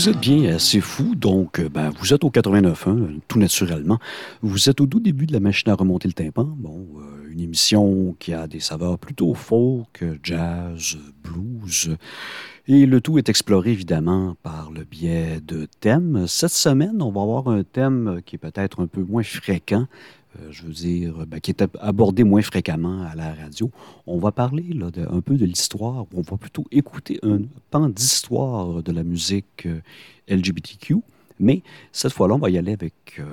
Vous êtes bien assez fou, donc euh, ben, vous êtes au 89.1, tout naturellement. Vous êtes au tout début de la machine à remonter le tympan. Bon, euh, une émission qui a des saveurs plutôt folk, jazz, blues. Et le tout est exploré évidemment par le biais de thèmes. Cette semaine, on va avoir un thème qui est peut-être un peu moins fréquent, je veux dire, ben, qui est abordé moins fréquemment à la radio. On va parler là, un peu de l'histoire, on va plutôt écouter un pan d'histoire de la musique euh, LGBTQ. Mais cette fois-là, on va y aller avec euh,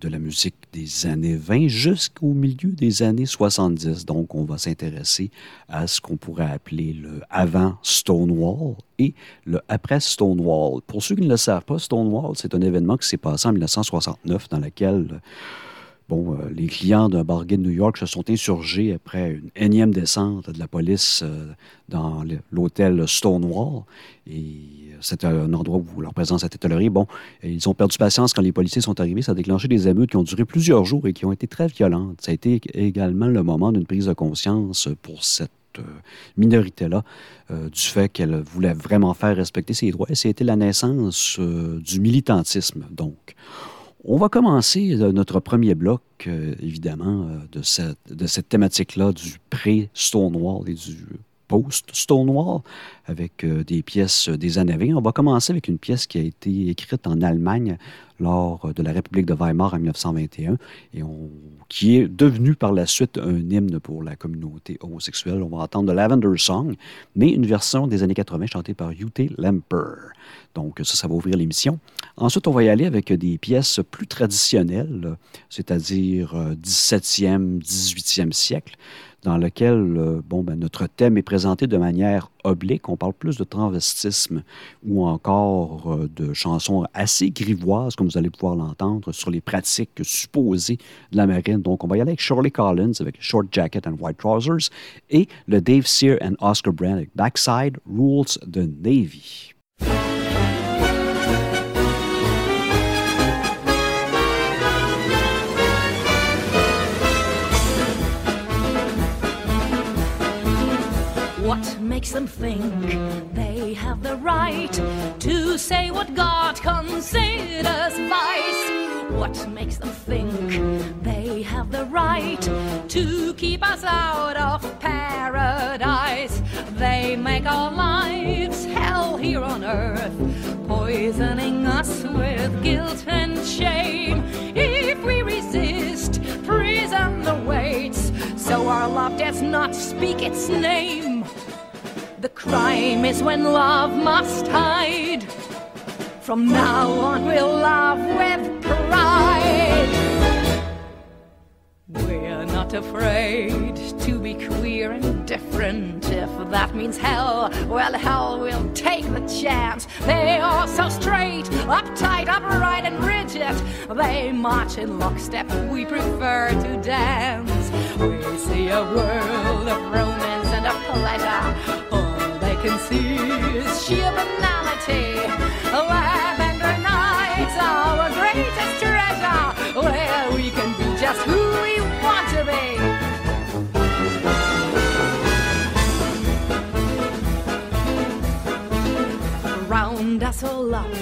de la musique des années 20 jusqu'au milieu des années 70. Donc, on va s'intéresser à ce qu'on pourrait appeler le avant Stonewall et le après Stonewall. Pour ceux qui ne le savent pas, Stonewall, c'est un événement qui s'est passé en 1969 dans lequel Bon, euh, les clients d'un bargain de New York se sont insurgés après une énième descente de la police euh, dans l'hôtel Stonewall. Et euh, c'était un endroit où leur présence était tolérée. Bon, ils ont perdu patience quand les policiers sont arrivés. Ça a déclenché des émeutes qui ont duré plusieurs jours et qui ont été très violentes. Ça a été également le moment d'une prise de conscience pour cette minorité-là du fait qu'elle voulait vraiment faire respecter ses droits. Et c'était la naissance du militantisme, donc. On va commencer euh, notre premier bloc, euh, évidemment, euh, de cette, thématique-là du pré-Stonewall et du post-Stonewall avec des pièces des années 20. On va commencer avec une pièce qui a été écrite en Allemagne lors de la République de Weimar en 1921 et qui est devenue par la suite un hymne pour la communauté homosexuelle. On va entendre The Lavender Song, mais une version des années 80 chantée par Ute Lemper. Donc ça, ça va ouvrir l'émission. Ensuite, on va y aller avec des pièces plus traditionnelles, c'est-à-dire 17e, 18e siècle dans lequel euh, bon, ben, notre thème est présenté de manière oblique. On parle plus de transvestisme ou encore euh, de chansons assez grivoises, comme vous allez pouvoir l'entendre, sur les pratiques supposées de la marine. Donc, on va y aller avec Shirley Collins avec Short Jacket and White Trousers et le Dave Sear and Oscar Brand avec Backside Rules the Navy. Makes them think they have the right to say what God considers vice? What makes them think they have the right to keep us out of paradise? They make our lives hell here on earth, poisoning us with guilt and shame. If we resist, prison awaits, so our love does not speak its name. The crime is when love must hide. From now on, we'll love with pride. We're not afraid to be queer and different. If that means hell, well, hell we'll take the chance. They are so straight, uptight, upright, and rigid. They march in lockstep, we prefer to dance. We see a world of romance and of pleasure can see is sheer banality. Lavender nights, our greatest treasure, where we can be just who we want to be. Round us all up,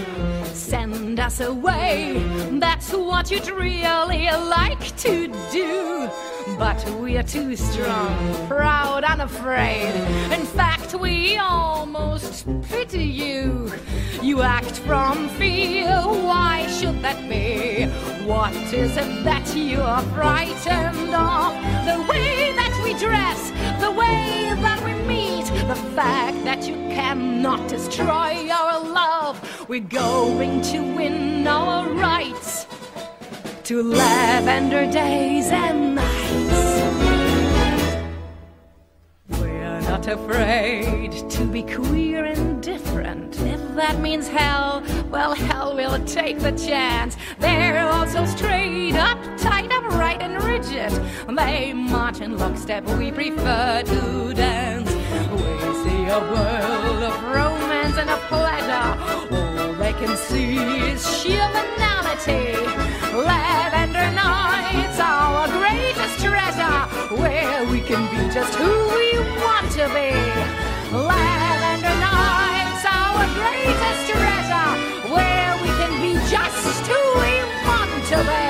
us away. That's what you'd really like to do. But we're too strong, proud, and afraid. In fact, we almost pity you. You act from fear, why should that be? What is it that you are frightened of? The way that we dress, the way that we meet, the fact that you cannot destroy our love. We're going to win our rights to lavender days and nights. We're not afraid to be queer and different. If that means hell, well, hell will take the chance. They're also straight up, tight up, right and rigid. They march in lockstep, we prefer to dance we see a world of romance and of pleasure. All they can see is sheer banality. Lavender nights are our greatest treasure, where we can be just who we want to be. Lavender nights are our greatest treasure, where we can be just who we want to be.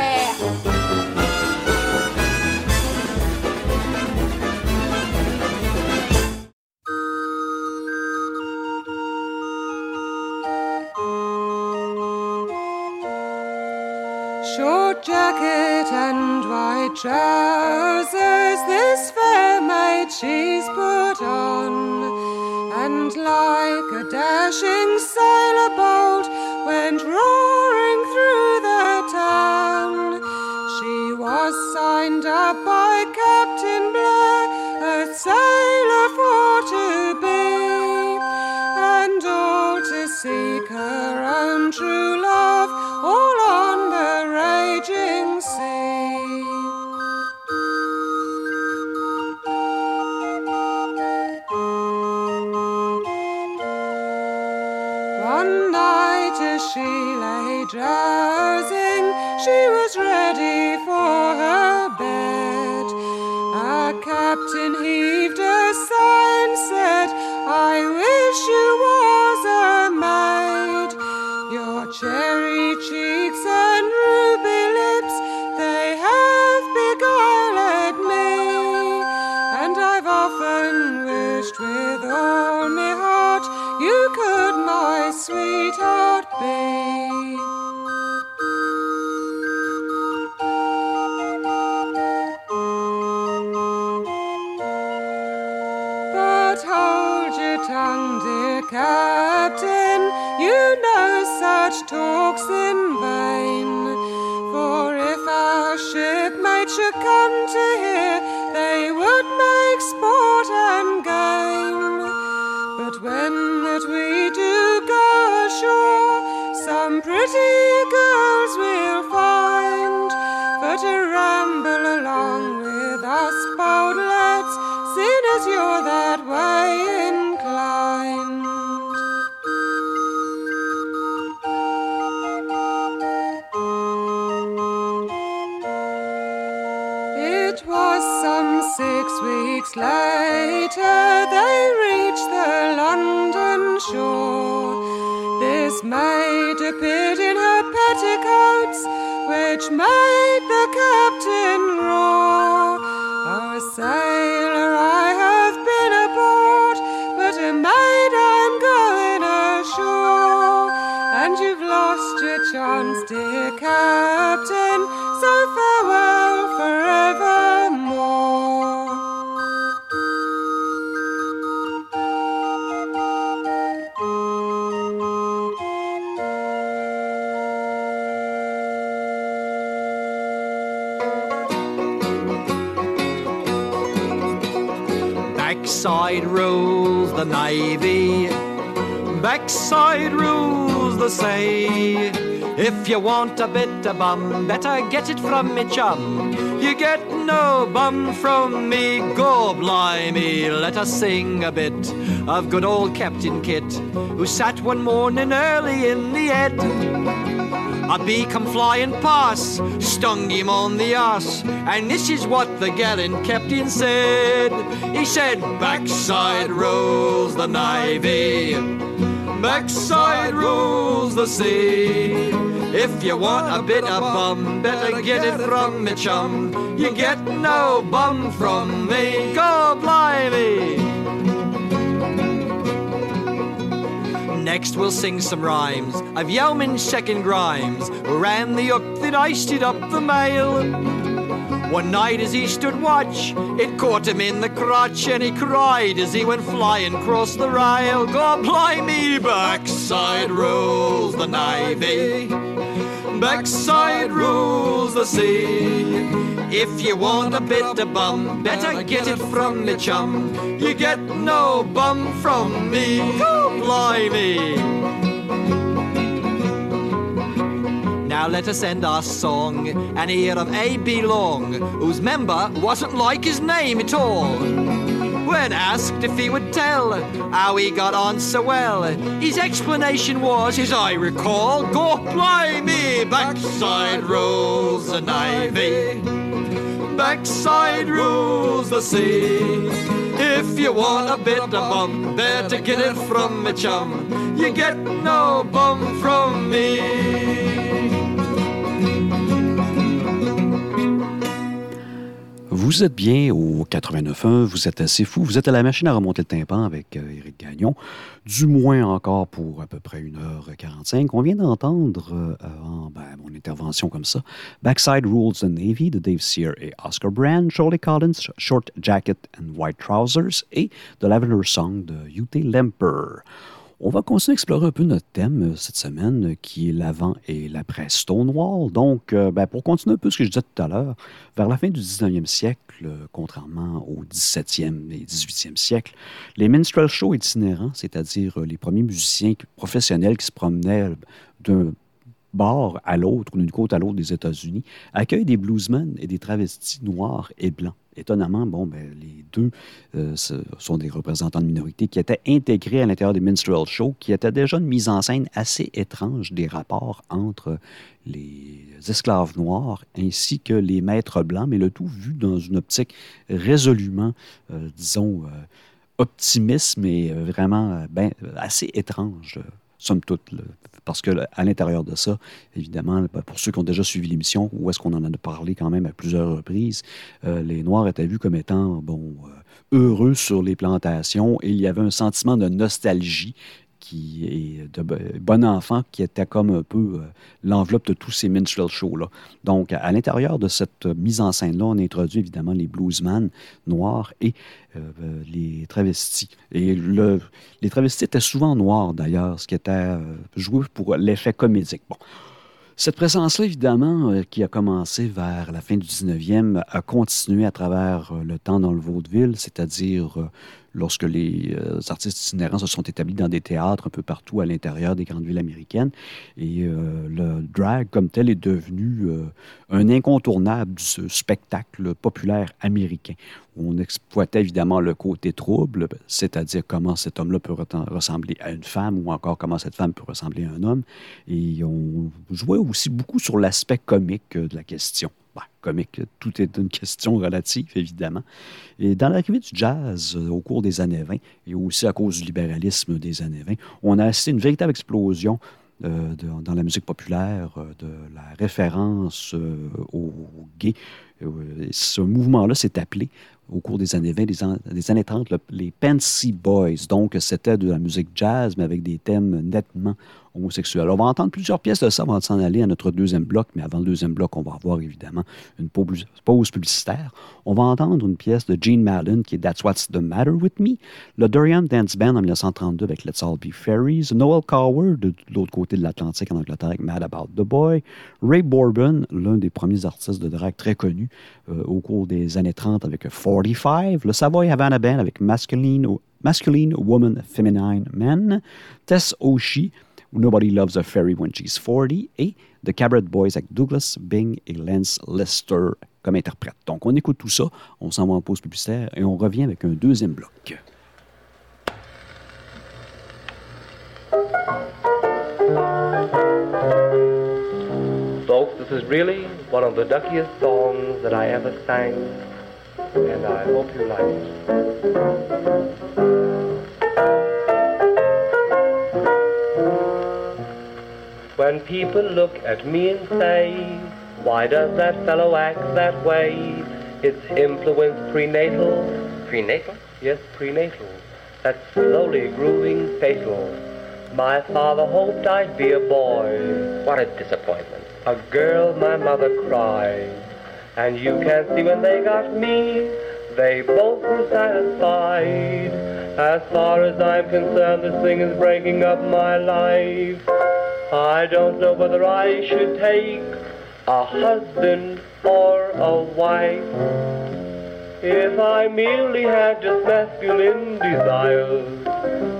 Trousers. This fair maid she's put on, and like a dashing sailor boat went roaring through the town. She was signed up by Captain Blair, a sailor for to be, and all to seek her own true love, drowsing, she was ready for her bed. Our captain heaved a sigh and said, I wish you was a maid. Your cherry cheeks and ruby lips, they have beguiled me. And I've often wished with all my heart you could my sweetheart be. Tongue, dear captain, you know such talk's in vain. Your dear captain, so farewell forevermore. Backside rules the navy. Backside rules the sea. If you want a bit of bum, better get it from me chum. You get no bum from me, go blimey. Let us sing a bit of good old Captain Kit, who sat one morning early in the head. A bee come flying past, stung him on the ass, and this is what the gallant captain said. He said, Backside rules the navy, backside rules the sea. If you want a bit of bum, better get it from me chum. You get no bum from me, go blimey. Next we'll sing some rhymes of Yeoman Second Grimes, who ran the hook that iced it up the mail. One night as he stood watch, it caught him in the crotch, and he cried as he went flying across the rail. God blimey, backside rolls the navy, backside rules the sea. If you want a bit of bum, better get it from the chum. You get no bum from me. Go blimey. Now let us end our song and hear of A.B. Long, whose member wasn't like his name at all. When asked if he would tell how he got on so well, his explanation was, as I recall, go blimey, backside rules the ivy, backside rules the sea. If you want a bit of bum, better get it from me chum. You get no bum from me. Vous êtes bien au 89.1, vous êtes assez fou, vous êtes à la machine à remonter le tympan avec euh, Éric Gagnon, du moins encore pour à peu près 1h45. On vient d'entendre, euh, en ben, mon intervention comme ça, Backside Rules the Navy de Dave Sear et Oscar Brand, Charlie Collins, Short Jacket and White Trousers et The Lavender Song de Ute Lemper. On va continuer à explorer un peu notre thème euh, cette semaine, euh, qui est l'avant et l'après Stonewall. Donc, euh, ben, pour continuer un peu ce que je disais tout à l'heure, vers la fin du 19e siècle, contrairement au 17e et 18e siècle, les minstrel shows itinérants, c'est-à-dire les premiers musiciens professionnels qui se promenaient d'un bord à l'autre ou d'une côte à l'autre des États-Unis, accueillent des bluesmen et des travestis noirs et blancs étonnamment, bon, ben, les deux euh, sont des représentants de minorité qui étaient intégrés à l'intérieur des minstrel shows, qui étaient déjà une mise en scène assez étrange des rapports entre les esclaves noirs ainsi que les maîtres blancs, mais le tout vu dans une optique résolument, euh, disons, euh, optimiste, mais vraiment ben, assez étrange somme toute. Parce qu'à l'intérieur de ça, évidemment, ben, pour ceux qui ont déjà suivi l'émission, où est-ce qu'on en a parlé quand même à plusieurs reprises, euh, les Noirs étaient vus comme étant, bon, euh, heureux sur les plantations et il y avait un sentiment de nostalgie qui est de bon enfant, qui était comme un peu euh, l'enveloppe de tous ces minstrel shows-là. Donc, à, l'intérieur de cette mise en scène-là, on introduit évidemment les bluesmen noirs et euh, les travestis. Et le, les travestis étaient souvent noirs, d'ailleurs, ce qui était euh, joué pour l'effet comédique. Cette présence-là, évidemment, qui a commencé vers la fin du 19e, a continué à travers le temps dans le vaudeville, c'est-à-dire lorsque les euh, artistes itinérants se sont établis dans des théâtres un peu partout à l'intérieur des grandes villes américaines. Et euh, le drag comme tel est devenu euh, un incontournable du spectacle populaire américain. On exploitait évidemment le côté trouble, c'est-à-dire comment cet homme-là peut ressembler à une femme ou encore comment cette femme peut ressembler à un homme. Et on jouait aussi beaucoup sur l'aspect comique de la question. Bah, comique, tout est une question relative, évidemment. Et dans l'arrivée du jazz euh, au cours des années 20, et aussi à cause du libéralisme des années 20, on a assisté à une véritable explosion euh, dans la musique populaire euh, de la référence aux gays. ce mouvement-là s'est appelé au cours des années 20, des, années 30, les Fancy Boys. Donc, c'était de la musique jazz, mais avec des thèmes nettement On va entendre plusieurs pièces de ça avant de s'en aller à notre deuxième bloc, mais avant le deuxième bloc, on va avoir évidemment une pause publicitaire. On va entendre une pièce de Gene Madden qui est That's What's the Matter with Me, le Dorian Dance Band en 1932 avec Let's All Be Fairies, Noel Coward de l'autre côté de l'Atlantique en Angleterre avec Mad About the Boy, Ray Bourbon, l'un des premiers artistes de drag très connus euh, au cours des années 30 avec 45, le Savoy Havana Band avec Masculine, Masculine Woman, Feminine Men, Tess Oshie, Nobody Loves a Fairy When She's 40 et The Cabaret Boys avec Douglas Bing et Lance Lester comme interprètes. Donc on écoute tout ça, on s'en va en pause publicitaire et on revient avec un deuxième bloc. Folks, this is really one of the duckiest songs that I ever sang, and I hope you like it. When people look at me and say, why does that fellow act that way? It's influence prenatal. Prenatal? Yes, prenatal. That's slowly growing fatal. My father hoped I'd be a boy. What a disappointment. A girl, my mother cried. And you can see when they got me, they both were satisfied. As far as I'm concerned, this thing is breaking up my life. I don't know whether I should take a husband or a wife. If I merely had just masculine desires,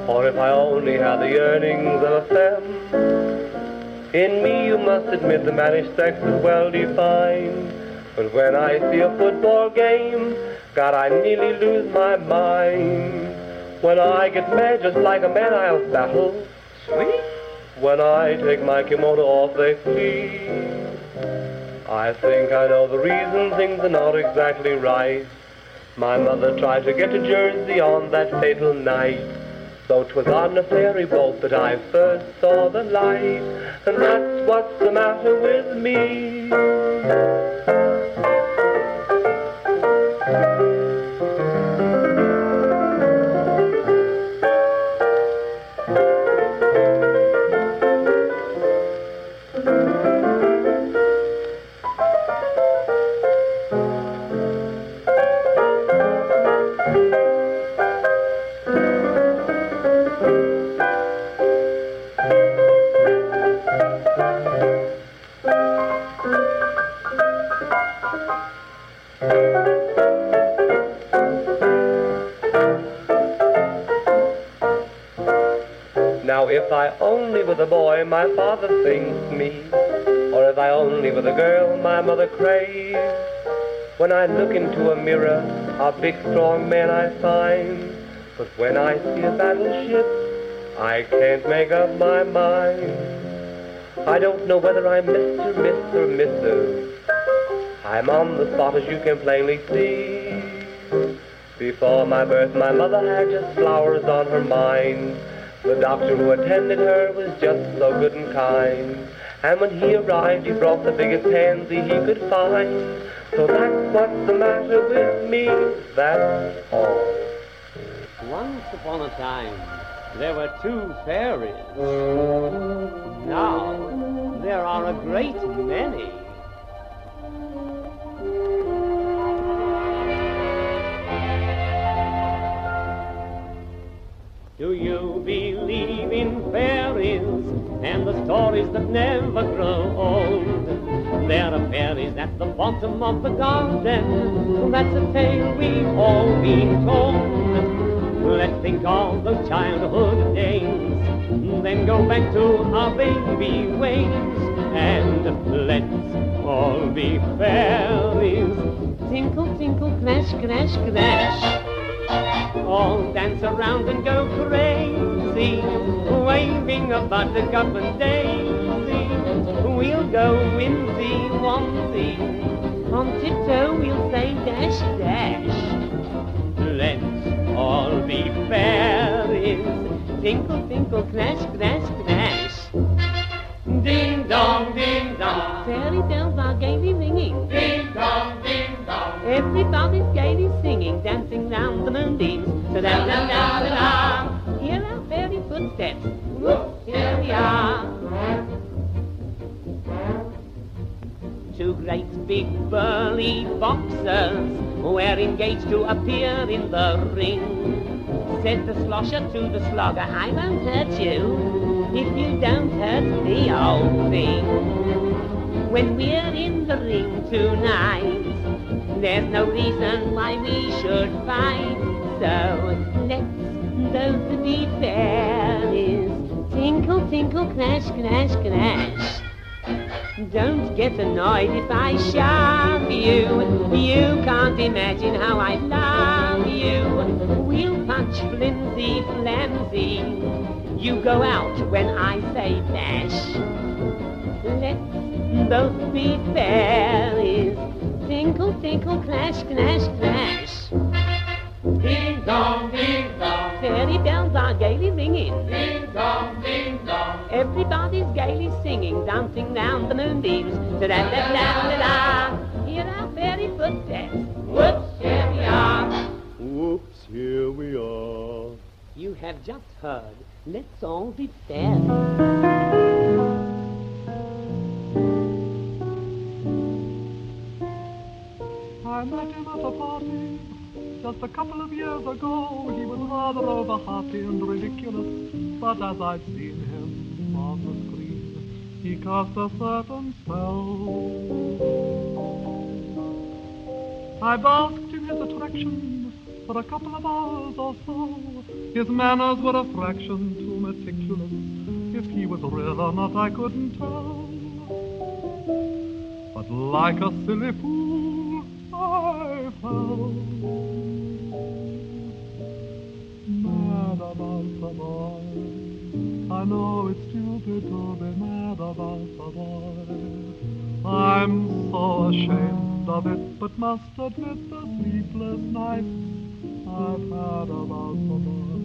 or if I only had the yearnings of a femme. In me you must admit the mannish sex is well defined. But when I see a football game, God, I nearly lose my mind. When I get mad just like a man, I'll battle. Sweet. When I take my kimono off, they flee. I think I know the reason things are not exactly right. My mother tried to get to Jersey on that fatal night. Though 'twas on a ferry boat that I first saw the light, and that's what's the matter with me. Only were a boy my father thinks me, or if I only were a girl my mother craves. When I look into a mirror, a big strong man I find, but when I see a battleship, I can't make up my mind. I don't know whether I'm Mr., Miss, or. I'm on the spot as you can plainly see. Before my birth, my mother had just flowers on her mind. The doctor who attended her was just so good and kind. And when he arrived, he brought the biggest pansy he could find. So that's what's the matter with me, that's all. Once upon a time, there were two fairies. Now, there are a great many. Do you believe in fairies and the stories that never grow old? There are fairies at the bottom of the garden. That's a tale we've all been told. Let's think of those childhood days, then go back to our baby ways, and let's all be fairies. Tinkle, tinkle, crash, crash, crash all dance around and go crazy, waving a buttercup and daisy. We'll go whimsy womsy, on tiptoe we'll say dash dash. Let's all be fairies, tinkle tinkle crash crash crash. Ding dong, ding dong. Fairy bells are gaily ringing. Ding dong, ding dong. Everybody's gaily da da da. Hear our footsteps. Here we are. Two great big burly boxers were engaged to appear in the ring. Said the slosher to the slogger, I won't hurt you if you don't hurt the old thing. When we're in the ring tonight, there's no reason why we should fight. So let's both be fairies. Tinkle, tinkle, crash, crash, crash. Don't get annoyed if I shove you. You can't imagine how I love you. We'll punch flimsy, flimsy. You go out when I say dash. Let's both be fairies. Tinkle, tinkle, clash, clash, clash. Ding dong, ding dong. Fairy bells are gaily ringing. Ding dong, ding dong. Everybody's gaily singing, dancing round the moonbeams. Da da da da da da. Hear our fairy footsteps. Whoops, here we are. Whoops, here we are. You have just heard. Let's all be fairies. I met him at a party just a couple of years ago. He was rather over happy and ridiculous, but as I've seen him on the screen, he cast a certain spell. I basked in his attraction for a couple of hours or so. His manners were a fraction too meticulous. If he was real or not, I couldn't tell. But like a silly fool, I fell. Mad about the boy. I know it's stupid to be mad about the boy. I'm so ashamed of it, but must admit the sleepless nights I've had about the boy.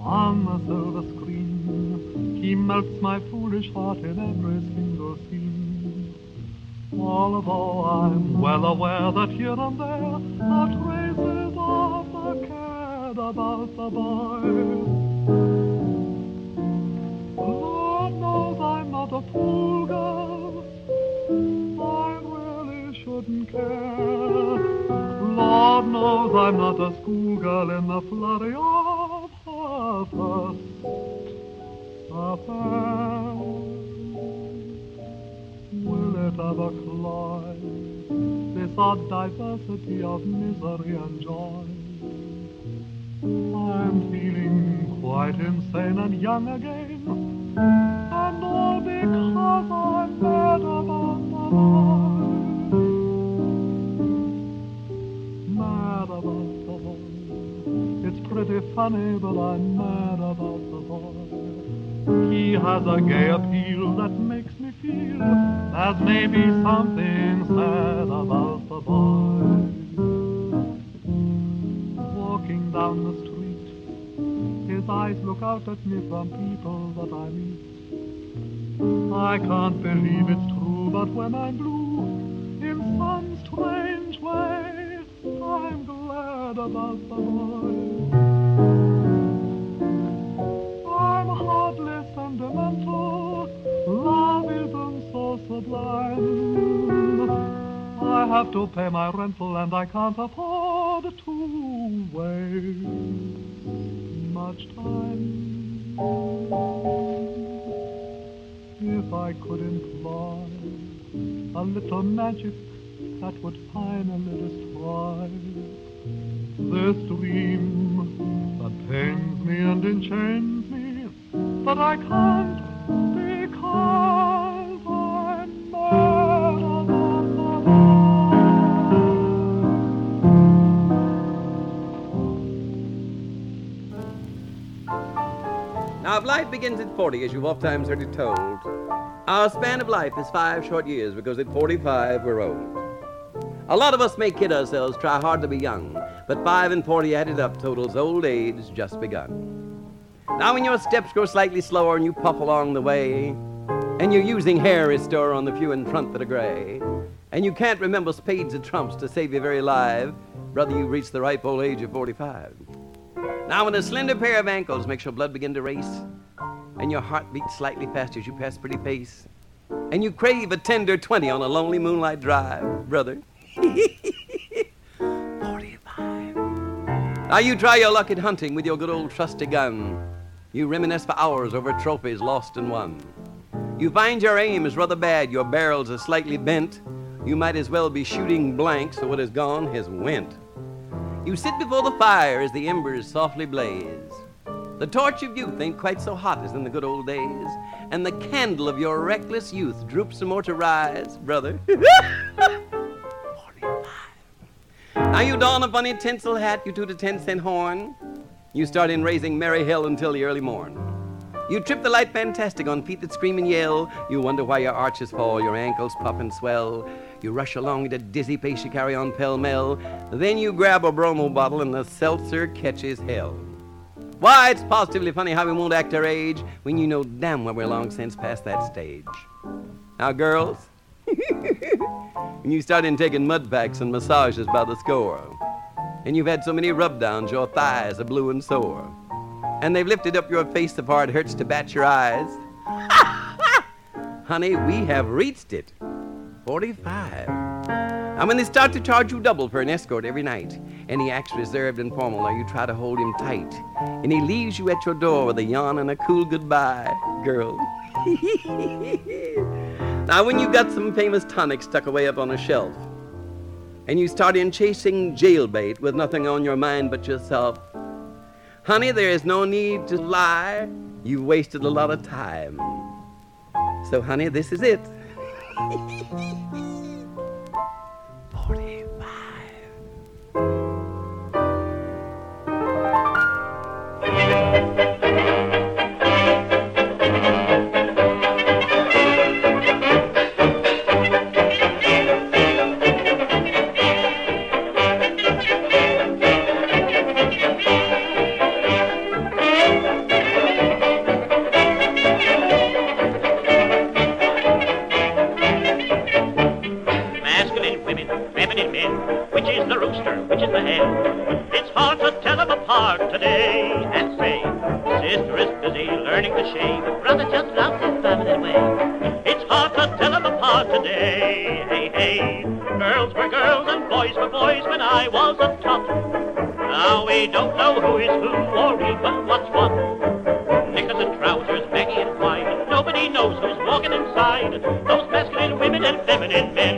On the silver screen, he melts my foolish heart in every single scene. Although I'm well aware that here and there are traces of the care about the boy. Lord knows I'm not a fool girl. I really shouldn't care. Lord knows I'm not a schoolgirl in the flurry of her first affair. Will it ever cloy this odd diversity of misery and joy? I'm feeling quite insane and young again. And all because I'm mad about the boy. Mad about the boy. It's pretty funny, but I'm mad about the boy. He has a gay appeal that makes feel there's maybe something sad about the boy. Walking down the street, his eyes look out at me from people that I meet. I can't believe it's true, but when I'm blue, in some strange way, I'm glad about the boy. Isn't. I have to pay my rental and I can't afford to waste much time. If I could employ a little magic that would finally destroy this dream that pains me and enchains me, but I can't because If life begins at 40, as you've oftentimes heard it told, our span of life is five short years because at 45 we're old. A lot of us may kid ourselves, try hard to be young, but 5 and 40 added up totals old age just begun. Now, when your steps grow slightly slower and you puff along the way, and you're using hair restore on the few in front that are gray, and you can't remember spades and trumps to save your very life, brother, you've reached the ripe old age of 45. Now, when a slender pair of ankles makes your blood begin to race, and your heart beats slightly faster as you pass pretty pace, and you crave a tender 20 on a lonely moonlight drive, brother. 45. Now, you try your luck at hunting with your good old trusty gun. You reminisce for hours over trophies lost and won. You find your aim is rather bad, your barrels are slightly bent. You might as well be shooting blank, so what has gone has went. You sit before the fire as the embers softly blaze. The torch of youth ain't quite so hot as in the good old days, and the candle of your reckless youth droops some more to rise, brother. Now you don a funny tinsel hat, you toot a ten cent horn. You start in raising merry hell until the early morn. You trip the light fantastic on feet that scream and yell. You wonder why your arches fall, your ankles puff and swell. You rush along at a dizzy pace, you carry on pell mell. Then you grab a bromo bottle and the seltzer catches hell. Why, it's positively funny how we won't act our age when you know damn well we're long since past that stage. Now, girls, when you start in taking mud packs and massages by the score, and you've had so many rub downs, your thighs are blue and sore, and they've lifted up your face so far it hurts to bat your eyes. Honey, we have reached it. 45. And when they start to charge you double for an escort every night, and he acts reserved and formal, or you try to hold him tight, and he leaves you at your door with a yawn and a cool goodbye, girl. now, when you've got some famous tonic stuck away up on a shelf, and you start in chasing jailbait with nothing on your mind but yourself, honey, there is no need to lie. You've wasted a lot of time. So, honey, this is it. 嘿嘿嘿嘿 busy learning to shave. Brother just loves his feminine way. It's hard to tell them apart today. Hey, hey. Girls were girls and boys were boys when I was a tot. Now we don't know who is who or even what's what. Knickers and trousers, baggy and wide. Nobody knows who's walking inside. Those masculine women and feminine men.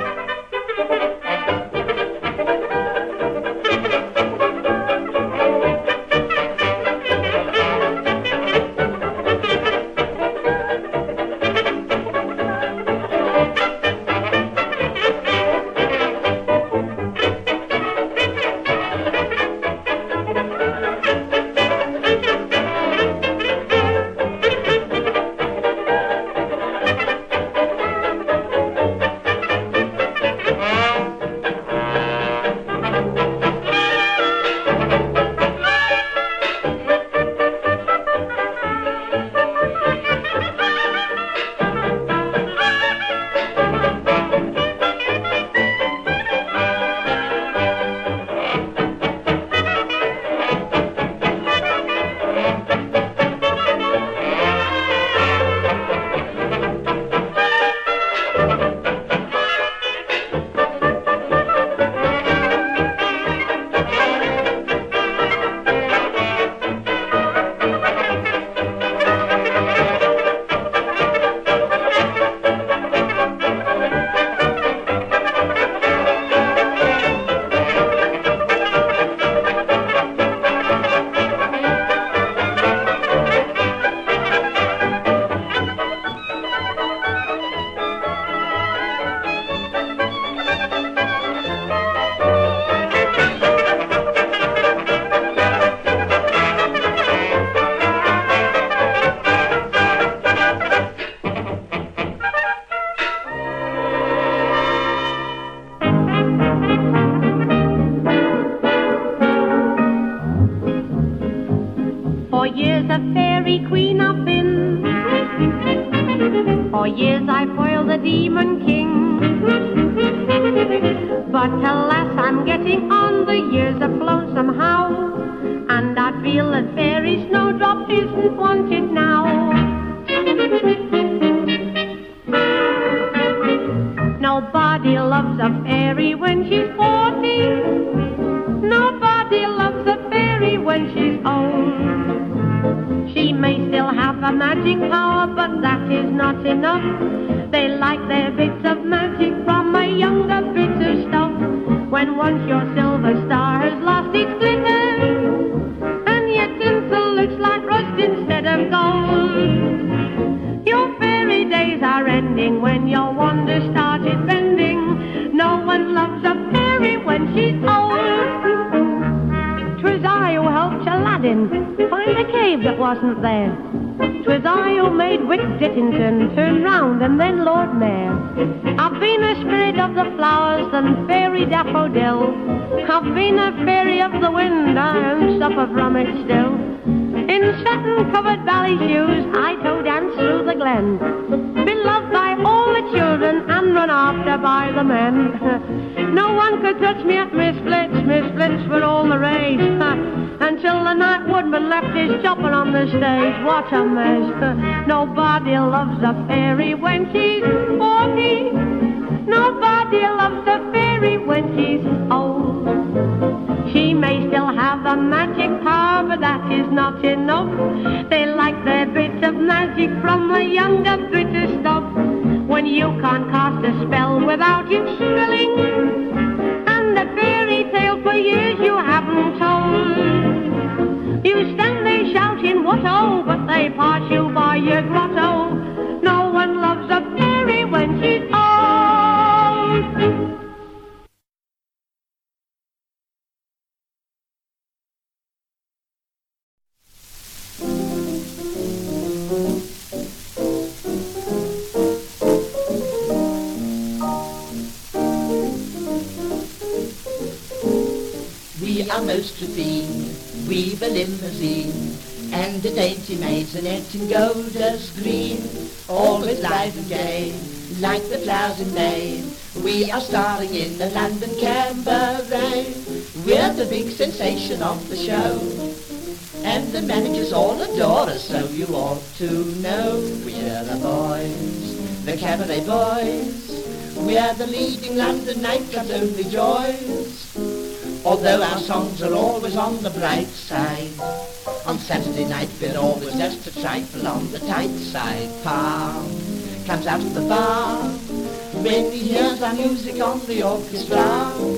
Enough. They like their bits of magic from a younger bit of stuff. When once your silver star has lost its glitter, and your tinsel looks like rust instead of gold. Your fairy days are ending when your wonder started bending. No one loves a fairy when she's old. 'Twas I who helped Aladdin find a cave that wasn't there. 'Twas I who made Wick turn then Lord Mayor. I've been a spirit of the flowers and fairy daffodil. I've been a fairy of the wind and suffer from it still. In satin-covered ballet shoes, I go dance through the glen, beloved by all the children and run after by the men. no one could touch me at Miss Blitz, Miss Blitz for all the rage, until the night woodman left his chopper on the stage. What a mess! Nobody loves a fairy when she's sensation of the show. And the managers all adore us, so you ought to know we're the boys, the cabaret boys. We're the leading London nightclub's only joys. Although our songs are always on the bright side, on Saturday night we're always just a trifle on the tight side. Palm comes out of the bar when he hears our music on the orchestra.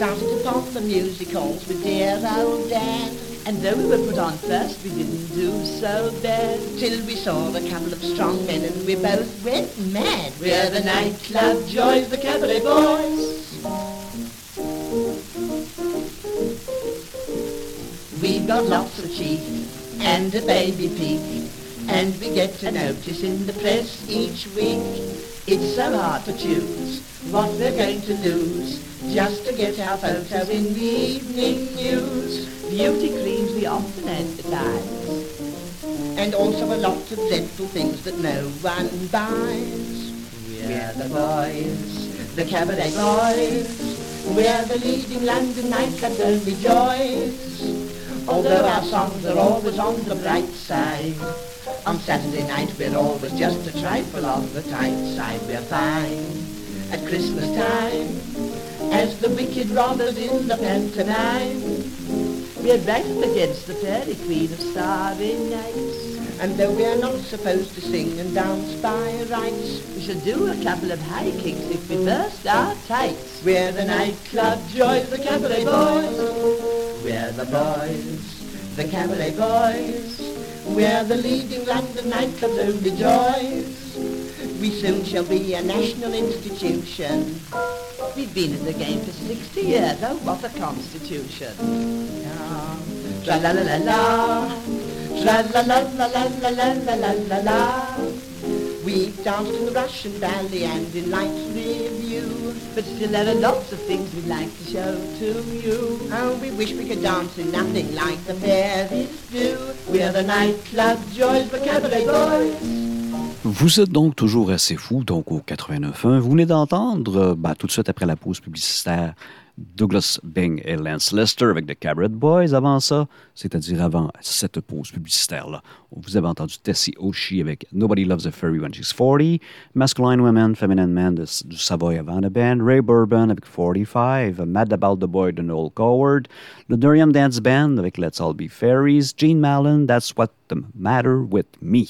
Started upon the music halls with dear old Dan. And though we were put on first, we didn't do so bad. Till we saw a couple of strong men and we both went mad. We're the nightclub joys, the cabaret boys. We've got lots of cheek and a baby peak. And we get a notice in the press each week. It's so hard to choose what we're going to lose just to get our photo in the evening news. Beauty creams we often advertise. And also a lot of dreadful things that no one buys. We're the boys, the cabaret boys. We're the leading London nightclub's only joys. Although our songs are always on the bright side. On Saturday night we're always just a trifle on the tight side. We're fine at Christmas time as the wicked robbers in the pantomime. We're right up against the fairy queen of starry nights. And though we're not supposed to sing and dance by rights, we shall do a couple of high kicks if we burst our tights. We're the nightclub joys, the cabaret boys. We're the boys, the cabaret boys. We're the leading London nightclub's only joys. We soon shall be a national institution. We've been in the game for 60 years, oh what a constitution. La la la la, tra la la la la la la la la la la. We've danced in the Russian Ballet and in Light Review, but still there are lots of things we'd like to show to you. Oh, we wish we could dance in nothing like the fairies do. We're the nightclub joys, the cabaret boys. Vous êtes donc toujours assez fou, donc au 89.1. Vous venez d'entendre, ben, tout de suite après la pause publicitaire, Douglas Bing et Lance Lester avec The Cabaret Boys. Avant ça, c'est-à-dire avant cette pause publicitaire-là, vous avez entendu Tessie Oshie avec Nobody Loves a Fairy When She's 40, Masculine Women, Feminine Men du Savoy Avant the Band, Ray Bourbon avec 45, Mad About the Boy de Noel Coward, le Durium Dance Band avec Let's All Be Fairies, Gene Mallon, That's What the Matter with Me.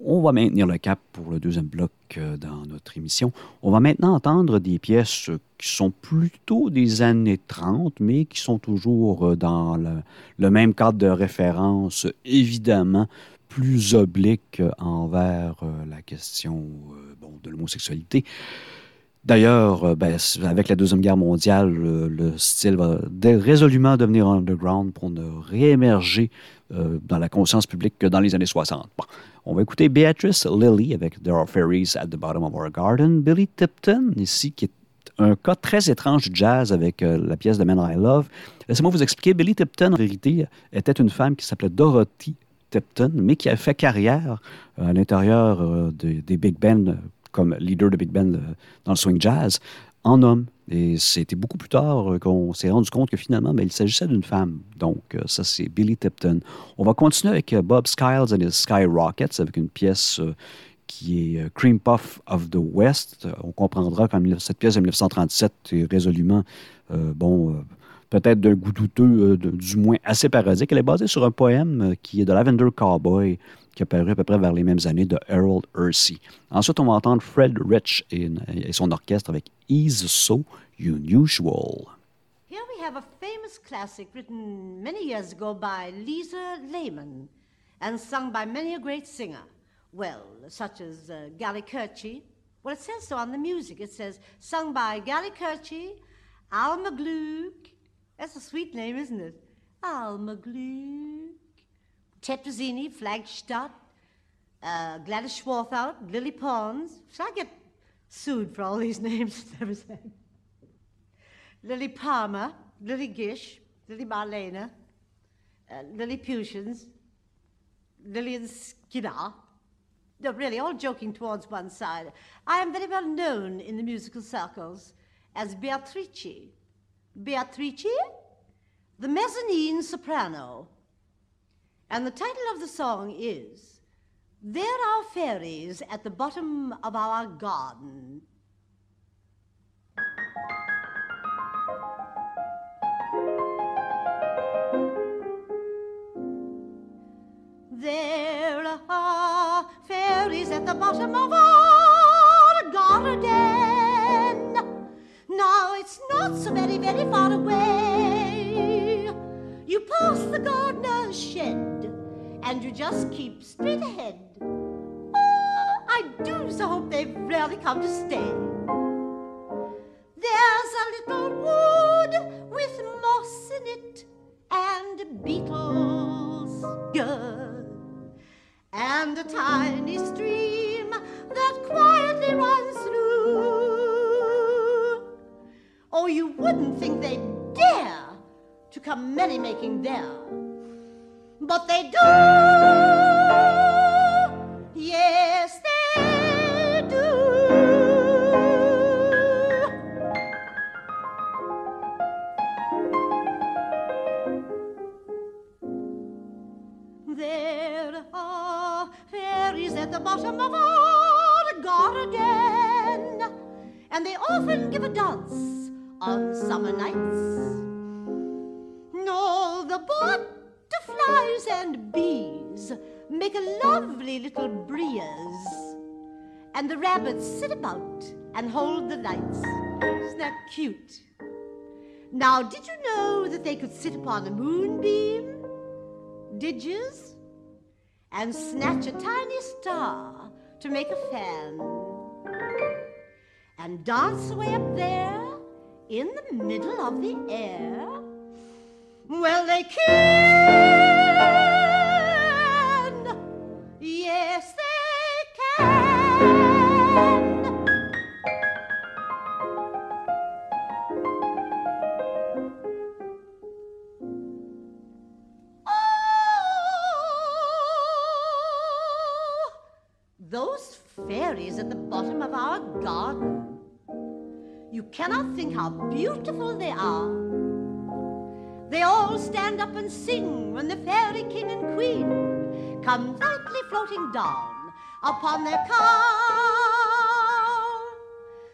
On va maintenir le cap pour le deuxième bloc euh, dans notre émission. On va maintenant entendre des pièces euh, qui sont plutôt des années 30, mais qui sont toujours euh, dans le, même cadre de référence, évidemment plus oblique envers la question de l'homosexualité. D'ailleurs, ben, avec la Deuxième Guerre mondiale, le, le style va résolument devenir underground pour ne réémerger euh, dans la conscience publique que dans les années 60. Bon, on va écouter Beatrice Lilly avec There Are Fairies at the Bottom of Our Garden. Billy Tipton, ici, qui est un cas très étrange du jazz avec euh, la pièce de Man I Love. Laissez-moi vous expliquer. Billy Tipton, en vérité, était une femme qui s'appelait Dorothy Tipton, mais qui a fait carrière euh, à l'intérieur des, des big bands comme leader de big band dans le swing jazz en homme. Et c'était beaucoup plus tard euh, qu'on s'est rendu compte que finalement, ben, il s'agissait d'une femme. Donc, euh, ça, c'est Billy Tipton. On va continuer avec euh, Bob Skiles and his Sky Rockets avec une pièce qui est Cream Puff of the West. On comprendra quand cette pièce de 1937 est résolument, bon, peut-être d'un goût douteux, du moins assez parodique. Elle est basée sur un poème qui est de Lavender Cowboy, qui a paru à peu près vers les mêmes années de Harold Hersey. Ensuite, on va entendre Fred Rich et, et son orchestre avec Is So Unusual. Here we have a famous classic written many years ago by Liza Lehmann and sung by many a great singer. Well, such as uh, Galli-Curci. Well, it says so on the music. It says, sung by Galli-Curci, Alma Gluck. That's a sweet name, isn't it? Alma Gluck. Tetrazzini, Flagstad, uh, Gladys Swarthout, Lily Pons. Should I get sued for all these names never said? Lily Palmer, Lily Gish, Lily Marlena, uh, Lily Pushins, Lillian Skinner. No, really, all joking towards one side. I am very well known in the musical circles as Beatrice. Beatrice, the mezzanine soprano. And the title of the song is There Are Fairies at the Bottom of Our Garden. There are fairies at the bottom of our garden. Now it's not so very, very far away. You pass the gardener's shed and you just keep straight ahead. Oh, I do so hope they've come to stay. There's a little wood with moss in it and beetles, good, and a tiny stream that quietly runs through. Oh, you wouldn't think they'd dare to come merrymaking there, but they do. Yes, they do. There ah, are fairies at the bottom of our garden, and they often give a dance on summer nights. No, the butterflies and bees make a lovely little breeze, and the rabbits sit about and hold the lights. Isn't that cute? Now, did you know that they could sit upon a moonbeam? Did? And snatch a tiny star to make a fan. And dance away up there in the middle of the air. Well, they can. Yes, they can. Oh, those fairies at the bottom of our garden. You cannot think how beautiful they are. They all stand up and sing when the fairy king and queen come lightly floating down upon their car.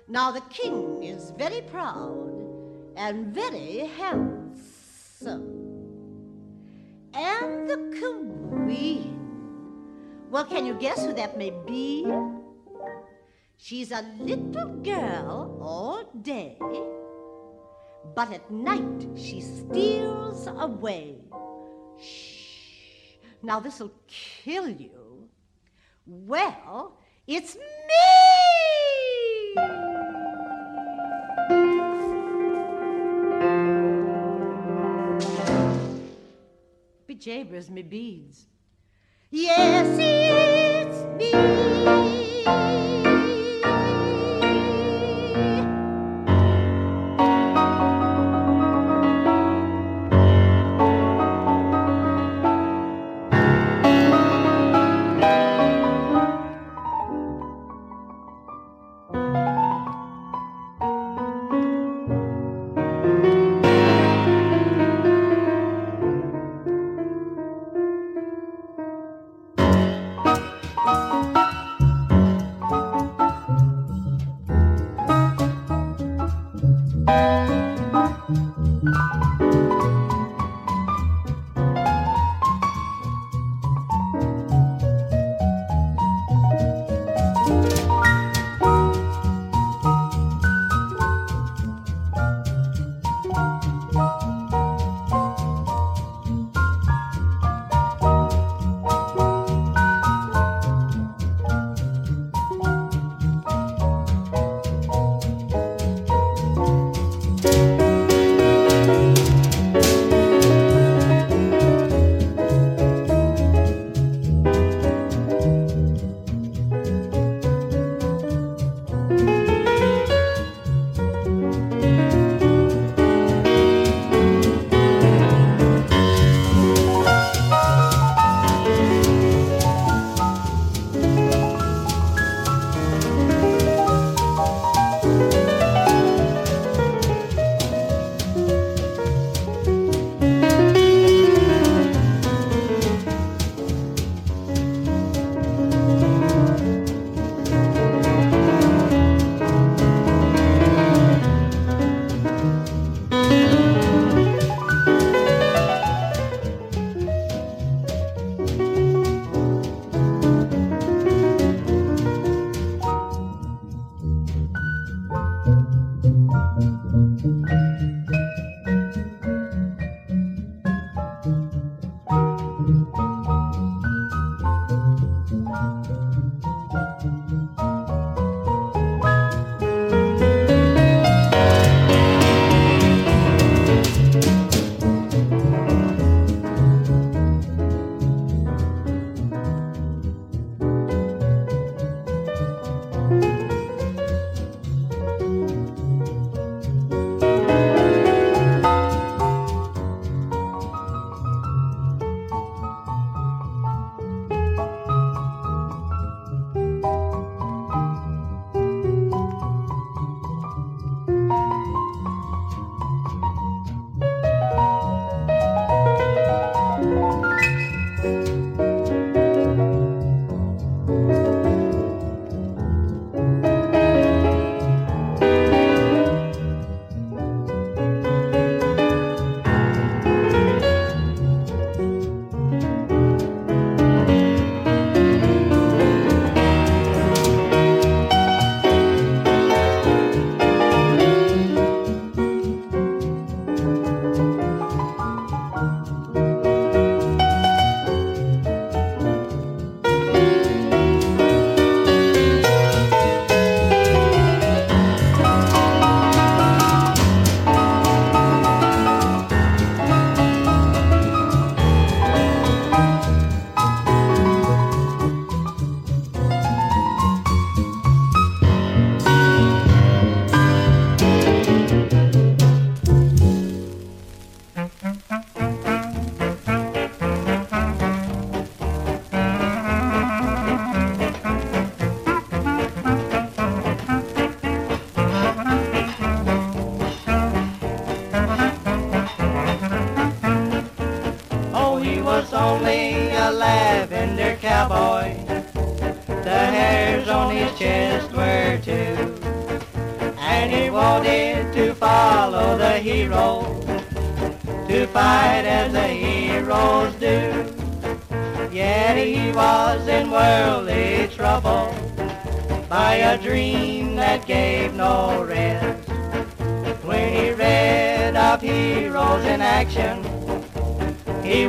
Now the king is very proud and very handsome. And the queen, well, can you guess who that may be? She's a little girl all day, but at night she steals away. Shh. Now this'll kill you. Well, it's me! Bejabers me beads. Yes, it's me.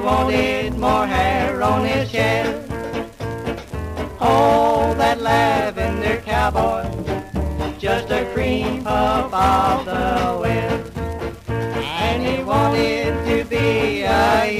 wanted more hair on his chest. Oh, that lavender cowboy, just a cream puff of the west. And he wanted to be a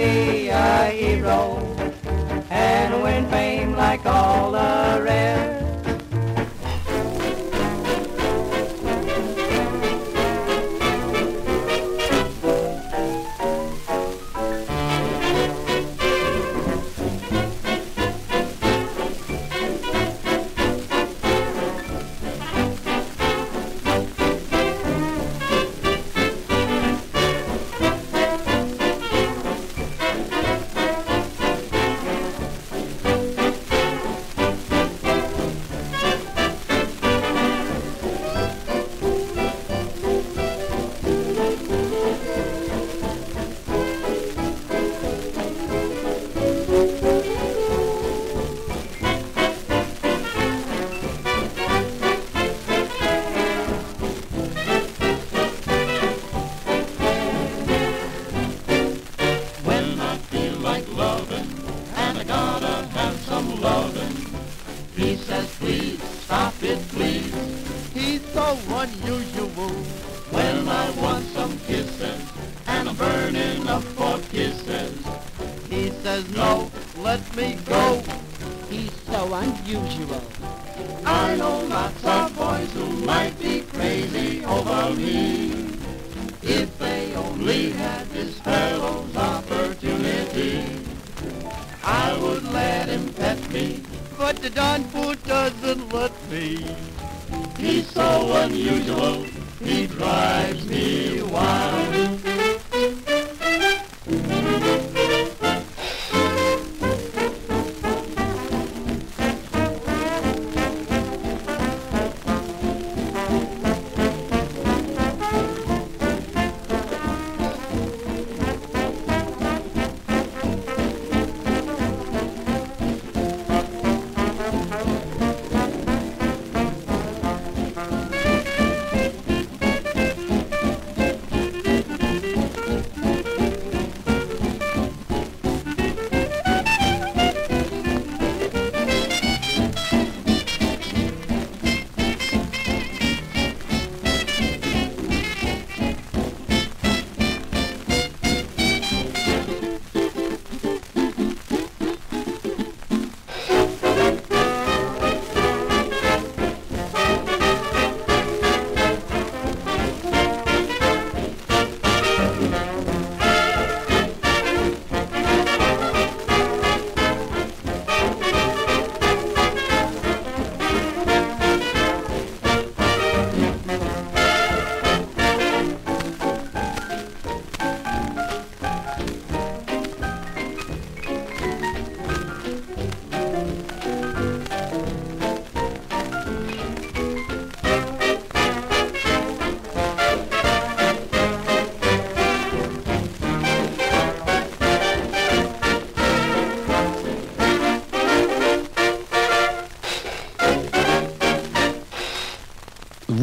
be a hero. And win fame like all the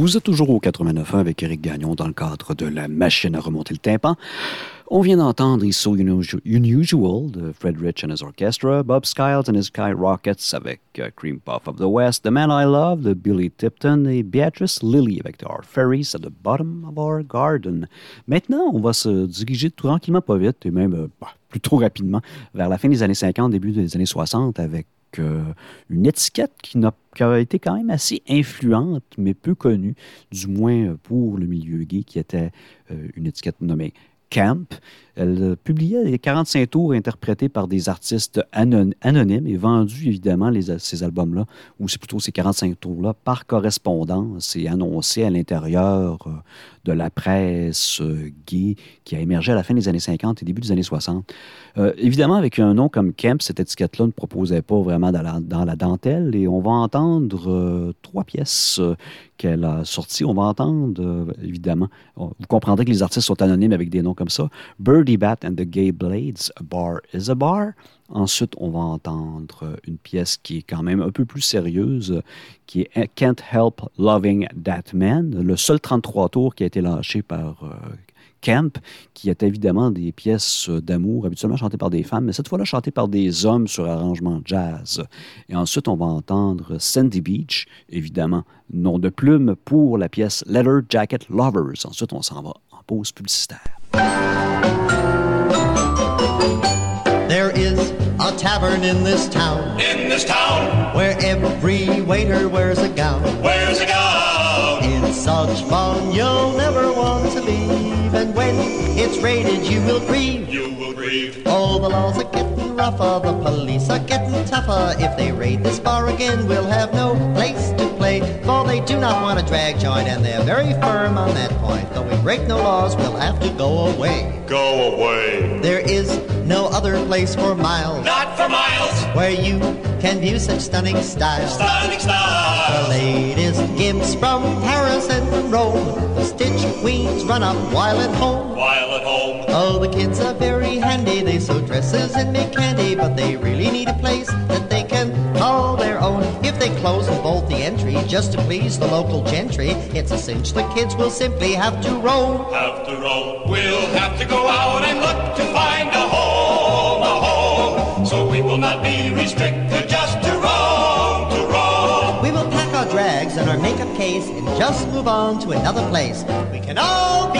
Vous êtes toujours au 89.1 avec Eric Gagnon dans le cadre de la machine à remonter le tympan. On vient d'entendre It's So Unusual de Fred Rich and his orchestra, Bob Skiles and his Sky Rockets avec uh, Cream Puff of the West, The Man I Love de Billy Tipton et Beatrice Lilly avec Our Fairies at the Bottom of Our Garden. Maintenant, on va se diriger tranquillement, pas vite, et même euh, bah, plutôt rapidement, vers la fin des années 50, début des années 60 avec euh, une étiquette qui, n'a, qui a été quand même assez influente, mais peu connue, du moins pour le milieu gay, qui était euh, une étiquette nommée Camp. Elle euh, publiait les 45 tours interprétés par des artistes anon- anonymes et vendus, évidemment, ces albums-là, ou c'est plutôt ces 45 tours-là, par correspondance et annoncés à l'intérieur euh, de la presse euh, gay qui a émergé à la fin des années 50 et début des années 60. Euh, évidemment, avec un nom comme Kemp, cette étiquette-là ne proposait pas vraiment dans la, dentelle et on va entendre trois pièces qu'elle a sorties. On va entendre, évidemment, vous comprendrez que les artistes sont anonymes avec des noms comme ça. Birdie Bat and the Gay Blades, A Bar is a Bar. Ensuite, on va entendre une pièce qui est quand même un peu plus sérieuse, qui est Can't Help Loving That Man, le seul 33 tours qui a été lâché par euh, Camp, qui est évidemment des pièces euh, d'amour habituellement chantées par des femmes, mais cette fois-là chantées par des hommes sur arrangement jazz. Et ensuite, on va entendre Sandy Beach, évidemment, nom de plume pour la pièce Leather Jacket Lovers. Ensuite, on s'en va en pause publicitaire. There is a tavern in this town. In this town, Where every waiter wears a gown. where's a gown? It's such fun, you'll never want to leave. And when it's raided, you will grieve. You will grieve. Oh, the laws are getting rougher, the police are getting tougher. If they raid this bar again, we'll have no place to For they do not want a drag joint, and they're very firm on that point. Though we break no laws, we'll have to go away. Go away. There is no other place for miles Not for miles. where you can view such stunning style. Stunning The latest gifts from Paris and Rome. Stitch queens run up while at home. While at home. Oh, the kids are very handy. They sew dresses and make candy, but they really need a place that they can call their own. If they close and bolt the entry just to please the local gentry, it's a cinch the kids will simply have to roam. Have to roll. We'll have to go out and look to find a home, a home. So we will not be restricted and just move on to another place. We can all be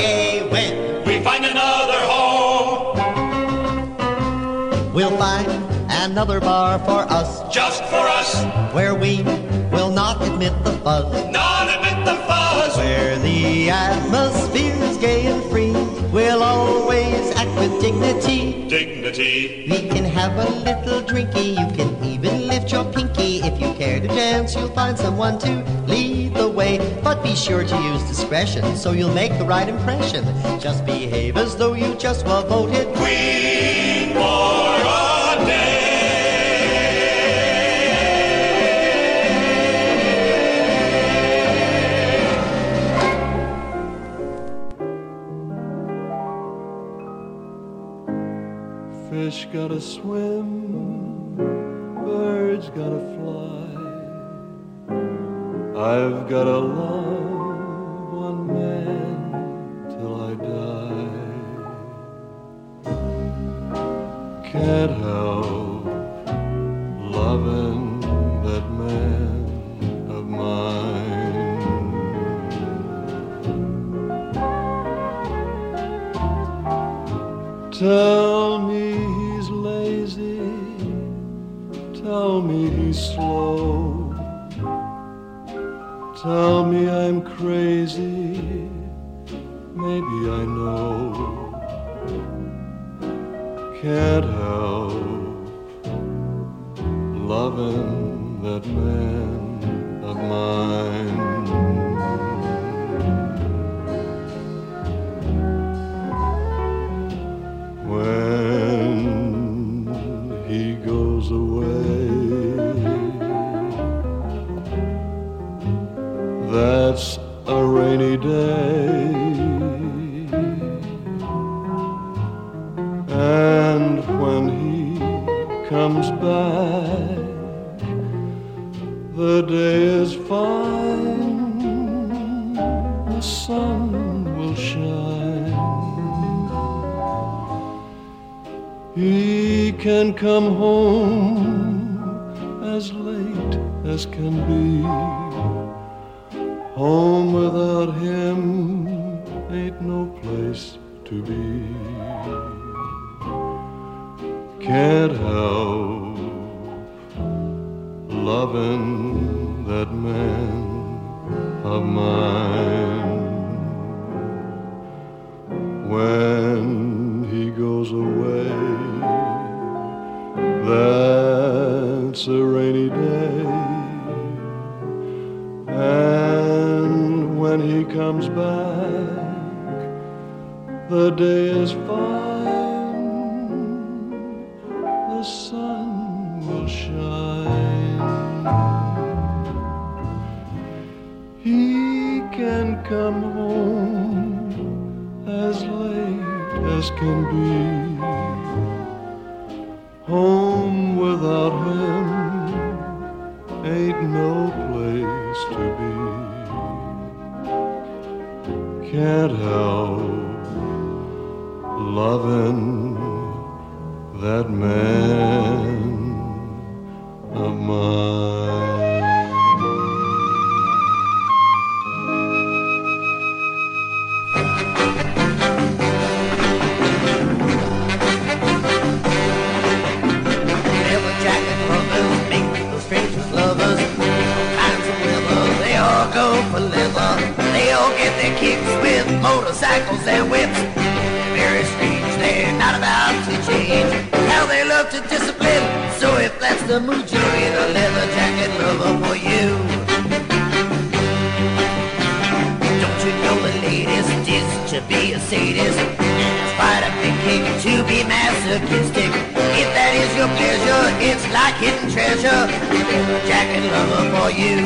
gay when We find another home. we'll find another bar for us Just for us. where we will not admit the fuzz. Not admit the fuzz. Where the atmosphere is gay and free, we'll always act with dignity. We can have a little drinky, you can even lift your pinky. If you care to dance, you'll find someone to lead the way. But be sure to use discretion so you'll make the right impression. Just behave as though you just were voted Queen for a day. Fish gotta swim, birds gotta fly. I've gotta love one man till I die. Can't help loving that man of mine. Tell slow. Tell masochistic. If that is your pleasure, it's like hidden treasure. Leather jacket lover for you.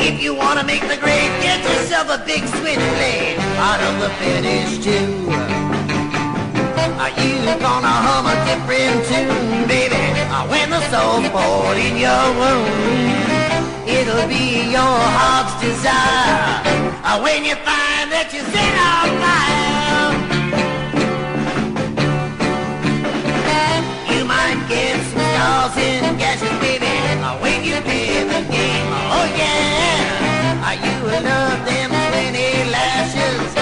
If you wanna make the grade, get yourself a big switchblade. Part of the fetish too. Are you gonna hum a different tune, baby? Uh, When the soul's poured in your womb, it'll be your heart's desire. Uh, When you find that you're set on fire, love them 20 lashes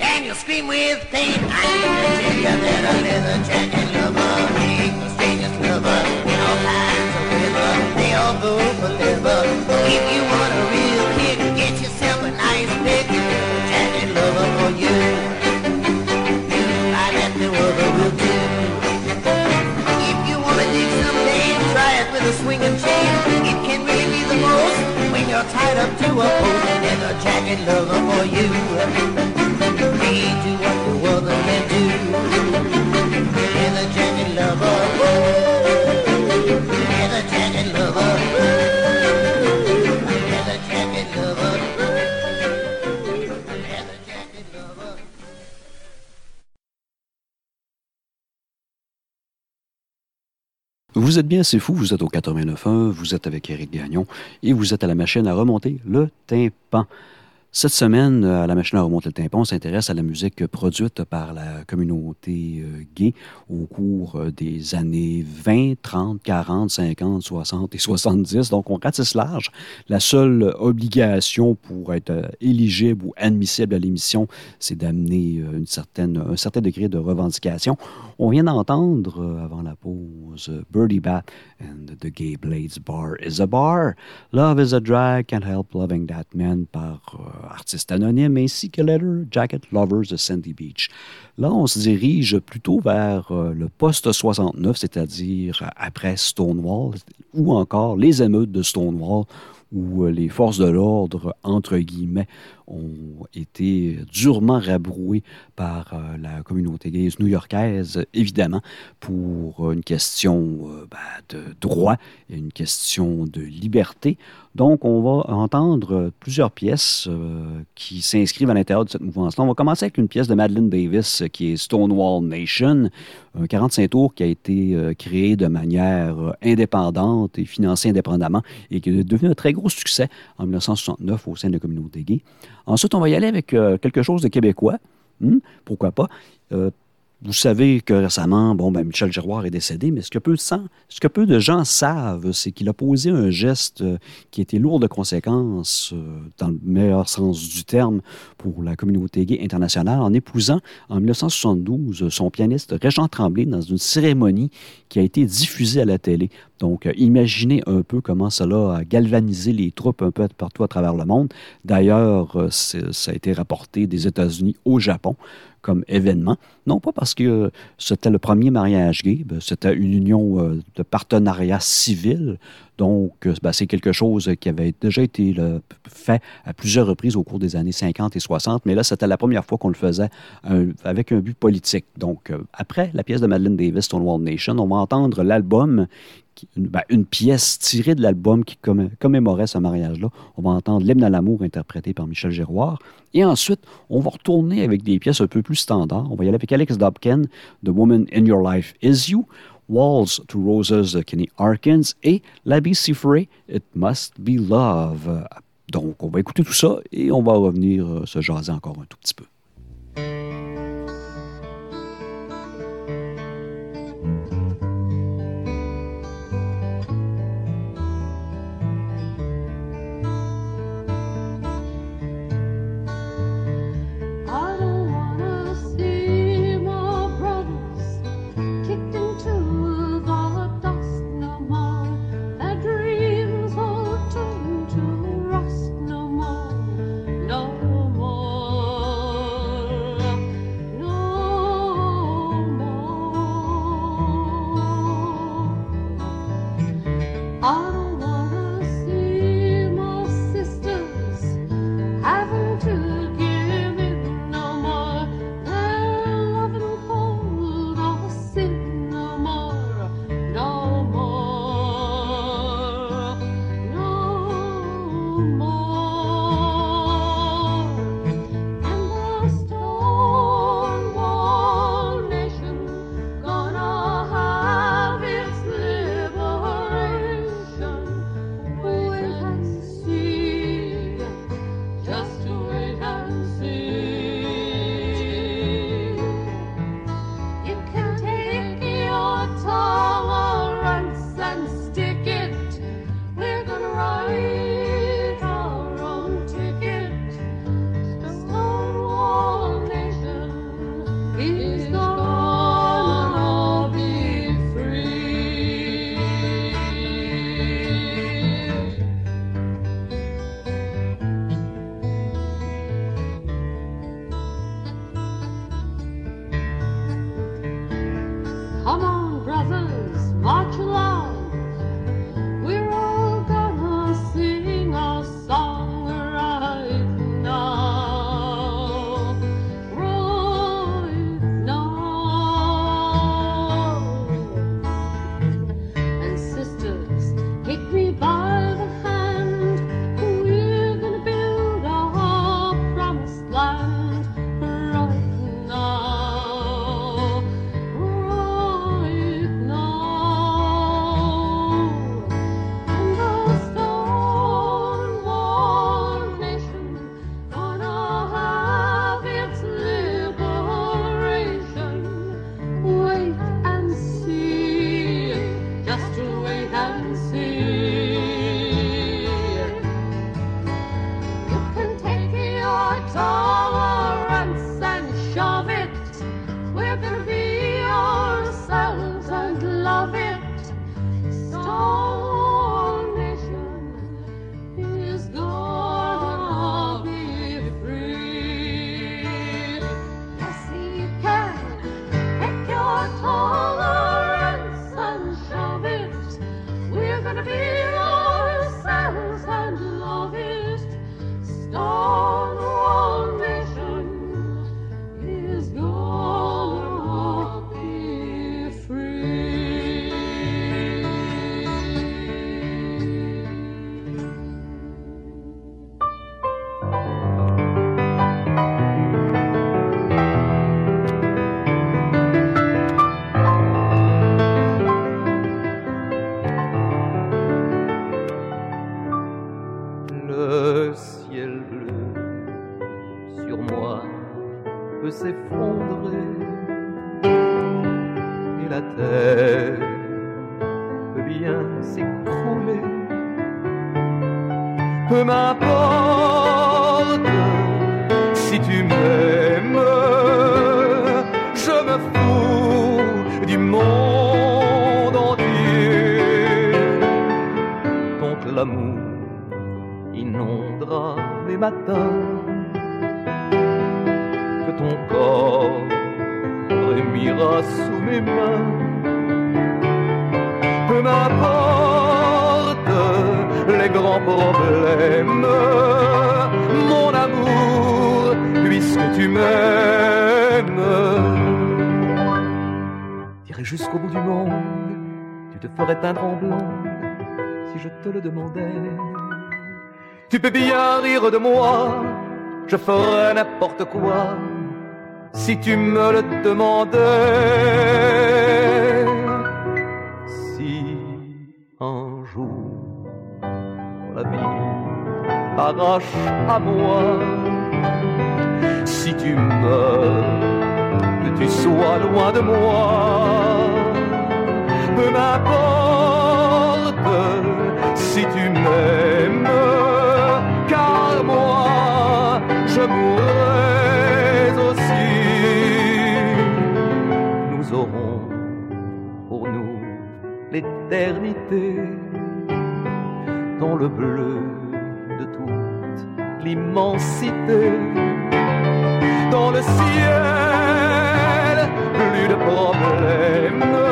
and you'll scream with pain. I to tell you that a leather jacket lover ain't the strangest lover in all kinds of weather. They all go for leather. If you want up to a post. Leather jacket lover for you. They do what Vous êtes bien, c'est fou, vous êtes au 89.1, vous êtes avec Éric Gagnon et vous êtes à la machine à remonter le tympan. Cette semaine, à la machine à remonter le tympan, on s'intéresse à la musique produite par la communauté euh, gay au cours euh, des années 20, 30, 40, 50, 60 et 70. Donc, on ratisse large. La seule obligation pour être euh, éligible ou admissible à l'émission, c'est d'amener euh, une certaine, un certain degré de revendication. On vient d'entendre, euh, avant la pause, euh, Birdie Bat and The Gay Blades Bar is a Bar. Love is a Drag, Can't Help Loving That Man par euh, artiste anonyme, ainsi que Leather Jacket Lovers de Sandy Beach. Là, on se dirige plutôt vers euh, le post-69, c'est-à-dire après Stonewall, ou encore les émeutes de Stonewall, où euh, les forces de l'ordre, entre guillemets, ont été durement rabrouées par euh, la communauté gays new-yorkaise, évidemment, pour une question euh, ben, de droit et une question de liberté. Donc, on va entendre plusieurs pièces euh, qui s'inscrivent à l'intérieur de cette mouvance-là. On va commencer avec une pièce de Madeleine Davis qui est Stonewall Nation, un 45 tours qui a été créé de manière indépendante et financé indépendamment et qui est devenu un très gros succès en 1969 au sein de la communauté gay. Ensuite, on va y aller avec euh, quelque chose de québécois. Hmm, pourquoi pas? Euh, vous savez que récemment, bon, ben, Michel Giroir est décédé, mais ce que peu de, gens savent, c'est qu'il a posé un geste euh, qui était lourd de conséquences, euh, dans le meilleur sens du terme, pour la communauté gay internationale, en épousant en 1972 son pianiste Régent Tremblay dans une cérémonie qui a été diffusée à la télé. Donc, euh, imaginez un peu comment cela a galvanisé les troupes un peu partout à travers le monde. D'ailleurs, ça a été rapporté des États-Unis au Japon comme événement. Non pas parce que euh, c'était le premier mariage gay, ben, c'était une union euh, de partenariat civil. Donc, euh, ben, c'est quelque chose qui avait déjà été fait à plusieurs reprises au cours des années 50 et 60, mais là, c'était la première fois qu'on le faisait avec un but politique. Donc, après la pièce de Madeleine Davis, Stonewall Nation, on va entendre l'album une, ben, une pièce tirée de l'album qui commé- commémorait ce mariage-là. On va entendre l'hymne à l'amour interprété par Michel Giroir. Et ensuite, on va retourner avec des pièces un peu plus standards. On va y aller avec Alex Dobkin, The Woman in Your Life Is You, Walls to Roses de Kenny Harkins et Labby Frey, It Must Be Love. Donc, on va écouter tout ça et on va revenir euh, se jaser encore un tout petit peu. Tu peux bien rire de moi, je ferais n'importe quoi si tu me le demandais. Si un jour la vie t'arrache à moi, si tu meurs, que tu sois loin de moi, peu m'importe si tu m'aimes, je mourrai aussi. Nous aurons pour nous l'éternité dans le bleu de toute l'immensité. Dans le ciel, plus de problèmes.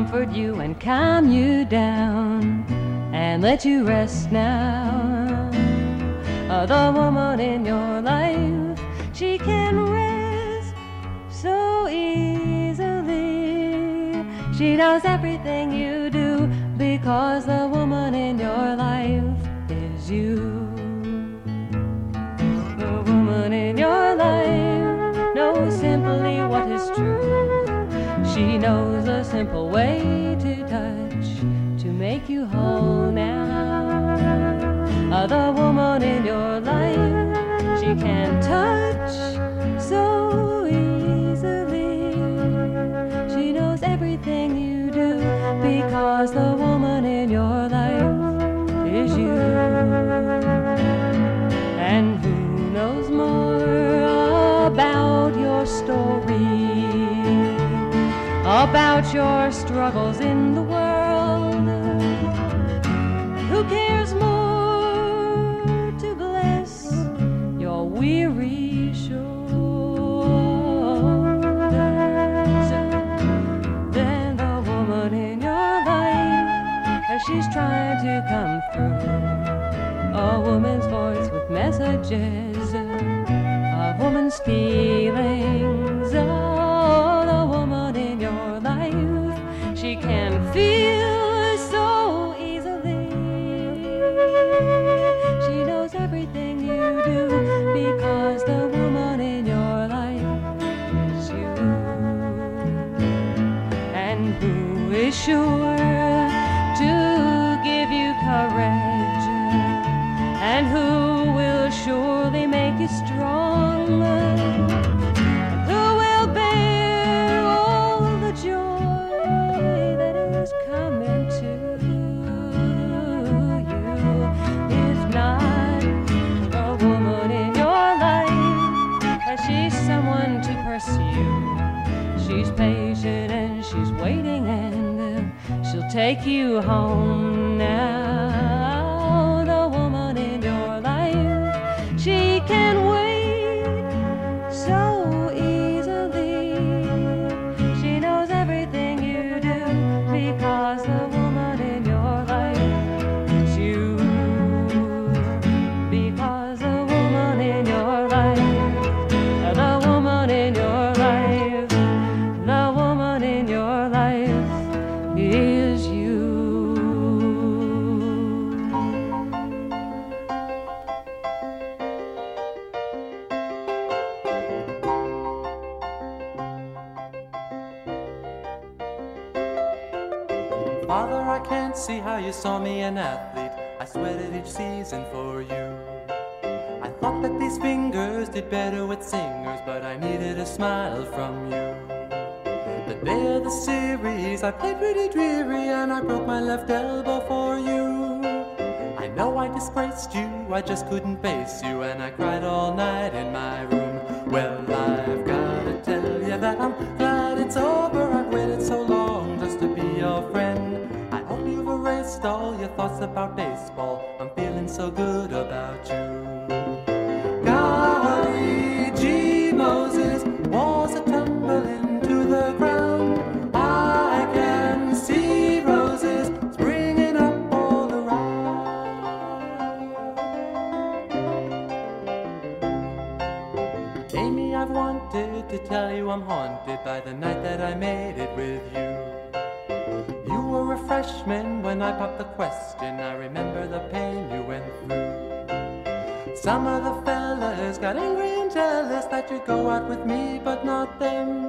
Comfort you and calm you down and let you rest now. Uh, the woman in your life, she can rest so easily. She knows everything you do because the woman in your life is you. The woman in your life knows simply what is true. She knows simple way to touch to make you whole now. The woman in your life, she can touch so easily. She knows everything you do because the about your struggles in the world? Who cares more to bless your weary shoulders than the woman in your life as she's trying to come through? A woman's voice with messages, a woman's feelings. Sure take you home saw me an athlete, I sweated each season for you. I thought that these fingers did better with singers, but I needed a smile from you. The day of the series, I played pretty dreary, and I broke my left elbow for you. I know I disgraced you, I just couldn't face you, and I cried all night in my room. Well, I've gotta tell you that I'm glad. thoughts about baseball. I'm feeling so good about you. Golly gee, Moses, walls are tumbling to the ground. I can see roses springing up all around. Amy, I've wanted to tell you I'm haunted by the night that I made it with you. Some of the fellas got angry and jealous that you go out with me, but not them.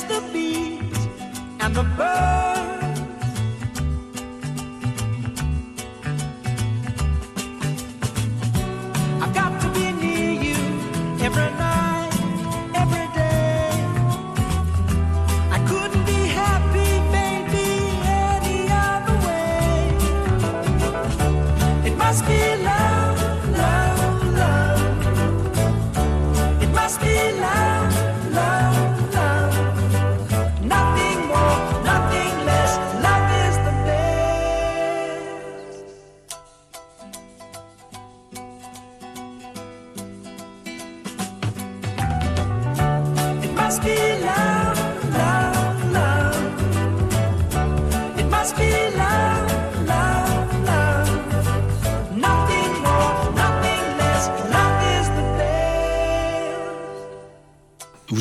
the bees and the birds.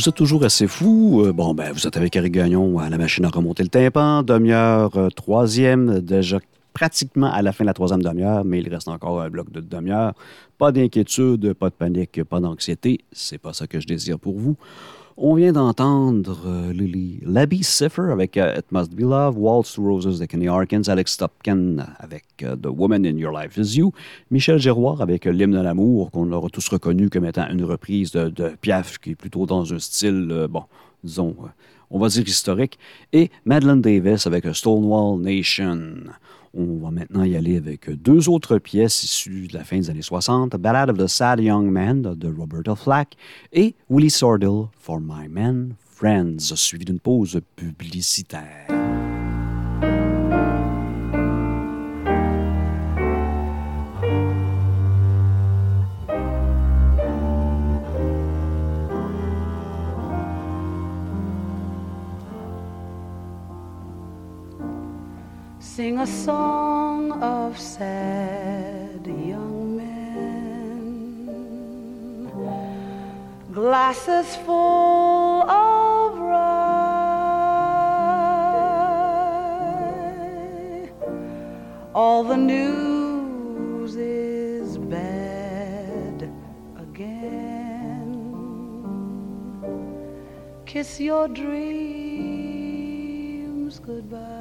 Vous êtes toujours assez fou. Euh, bon, ben, vous êtes avec Eric Gagnon à la machine à remonter le tympan. Demi-heure, euh, troisième, déjà pratiquement à la fin de la troisième demi-heure, mais il reste encore un bloc de demi-heure. Pas d'inquiétude, pas de panique, pas d'anxiété. C'est pas ça que je désire pour vous. On vient d'entendre euh, Lily Labby Cipher avec euh, It Must Be Love, Waltz to Roses de Kenny Harkins, Alex Topkin avec euh, The Woman in Your Life Is You, Michel Giroir avec L'hymne de l'amour, qu'on aura tous reconnu comme étant une reprise de, Piaf, qui est plutôt dans un style, bon, disons, on va dire historique, et Madeleine Davis avec Stonewall Nation. On va maintenant y aller avec deux autres pièces issues de la fin des années 60, Ballad of the Sad Young Man de Roberta Flack et Willie Sordell for My Men Friends, suivi d'une pause publicitaire. Sing a song of sad young men, glasses full of rye. All the news is bad again. Kiss your dreams goodbye.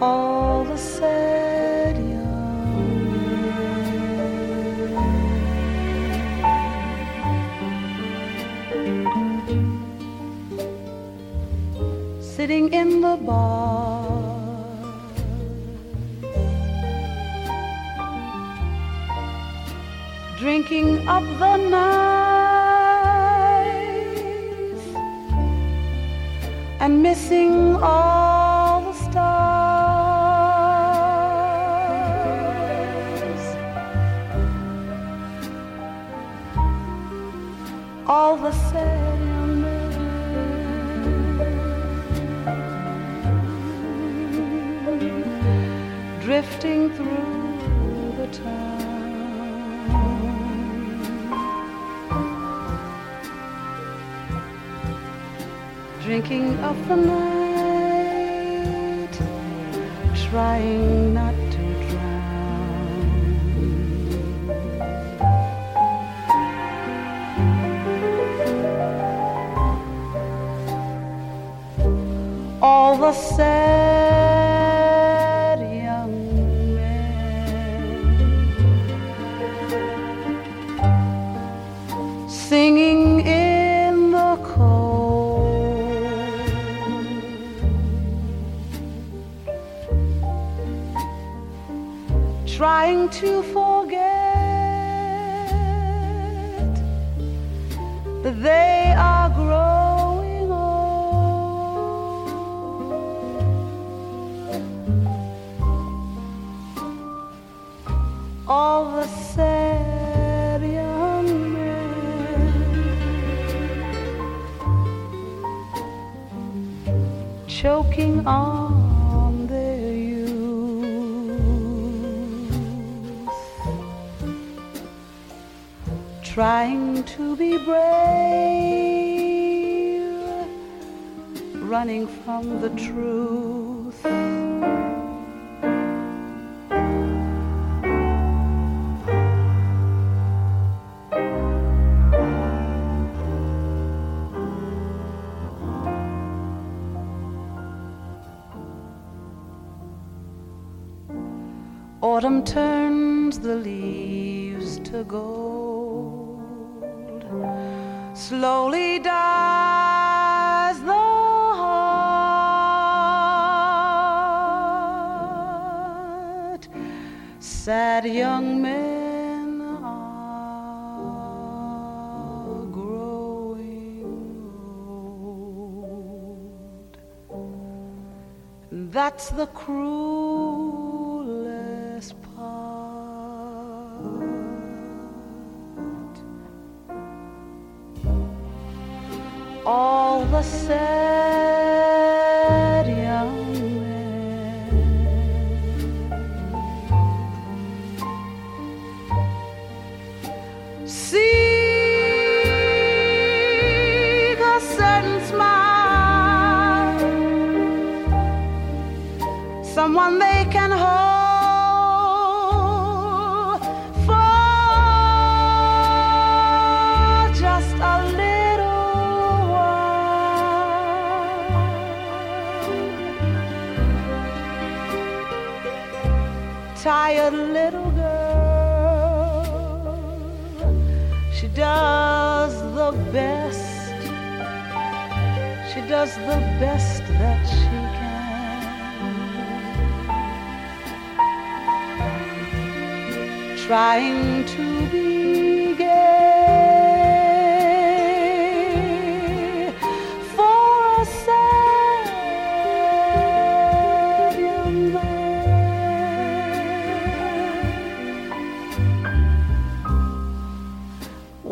All the sad young. Sitting in the bar. Drinking up the night and missing all drifting through the town. Drinking up the night, trying not to drown. All the sad on their trying to be brave, running from the truth. Turns the leaves to gold. Slowly dies the heart. Sad young men are growing old. That's the cruelest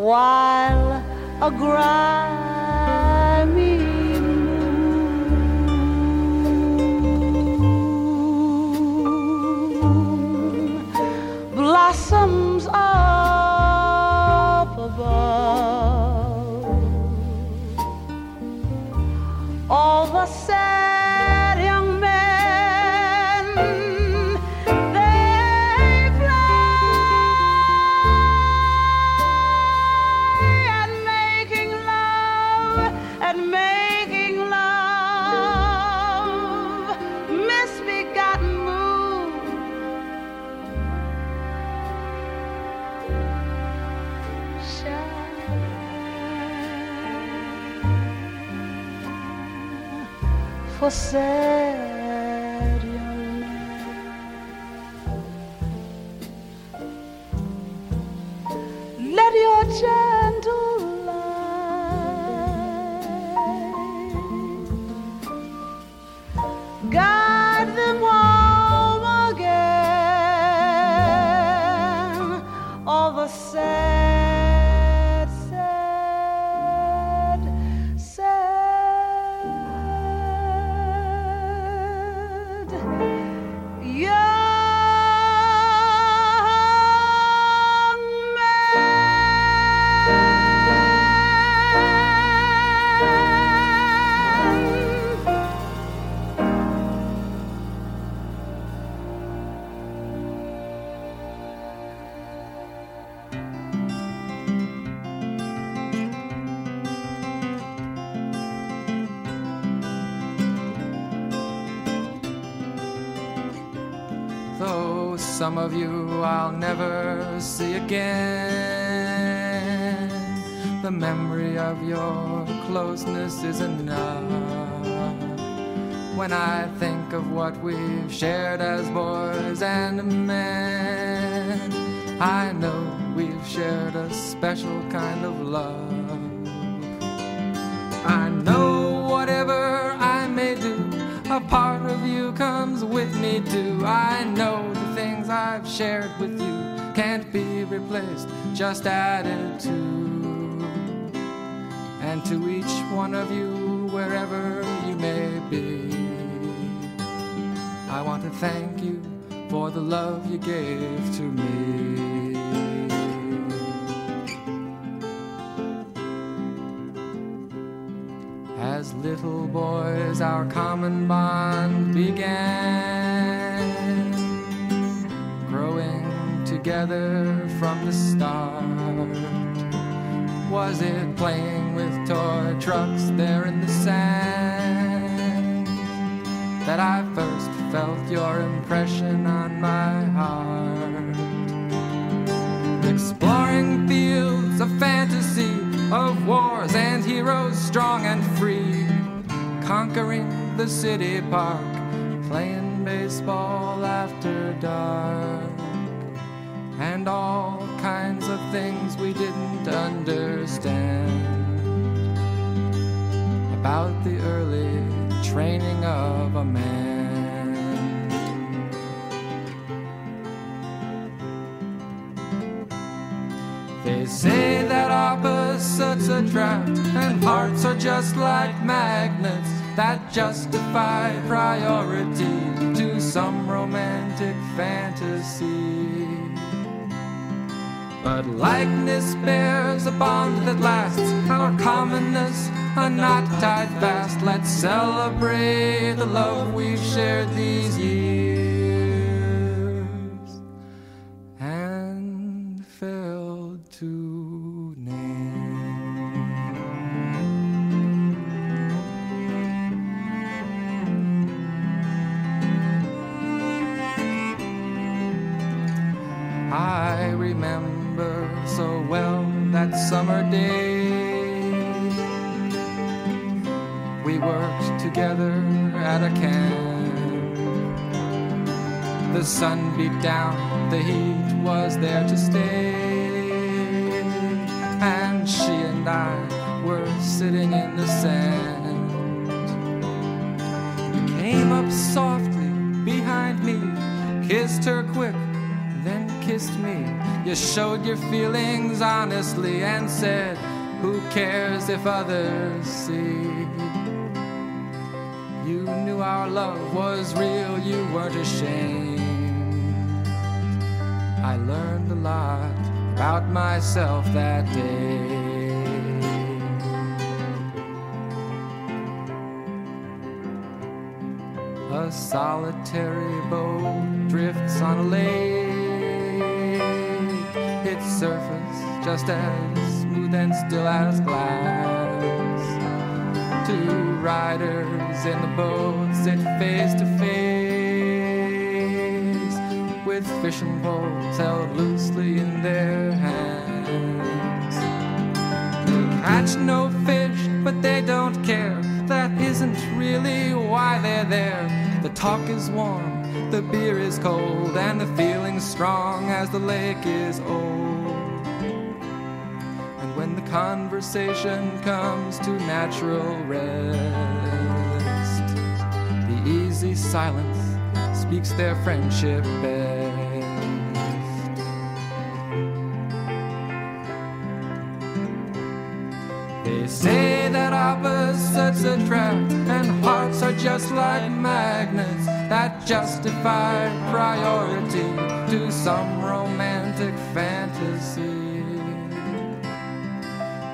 While a grimy moon blossoms up for of your closeness is enough. When I think of what we've shared as boys and men, I know we've shared a special kind of love. I know whatever I may do, a part of you comes with me too. I know the things I've shared with you can't be replaced, just added to. To each one of you, wherever you may be, I want to thank you for the love you gave to me. As little boys, our common bond began, growing together from the start. Was it with toy trucks there in the sand. That I first felt your impression on my heart? Exploring fields of fantasy, of wars and heroes strong and free, conquering the city park, playing baseball after dark, and all kinds of things we didn't understand about the early training of a man. They say that opposites attract, and hearts are just like magnets that justify priority to some romantic fantasy. But likeness bears a bond that lasts, our commonness a knot tied fast. Let's celebrate the love we've shared these years. Showed your feelings honestly and said, Who cares if others see? You knew our love was real, you weren't ashamed. I learned a lot about myself that day. A solitary boat drifts on a lake. Surface just as smooth and still as glass. Two riders in the boat sit face to face with fishing poles held loosely in their hands. They catch no fish, but they don't care. That isn't really why they're there. The talk is warm, the beer is cold, and the feeling's strong as the lake is old. When the conversation comes to natural rest, the easy silence speaks their friendship best. They say that opposites attract, and hearts are just like magnets that justify priority to some romantic fantasy.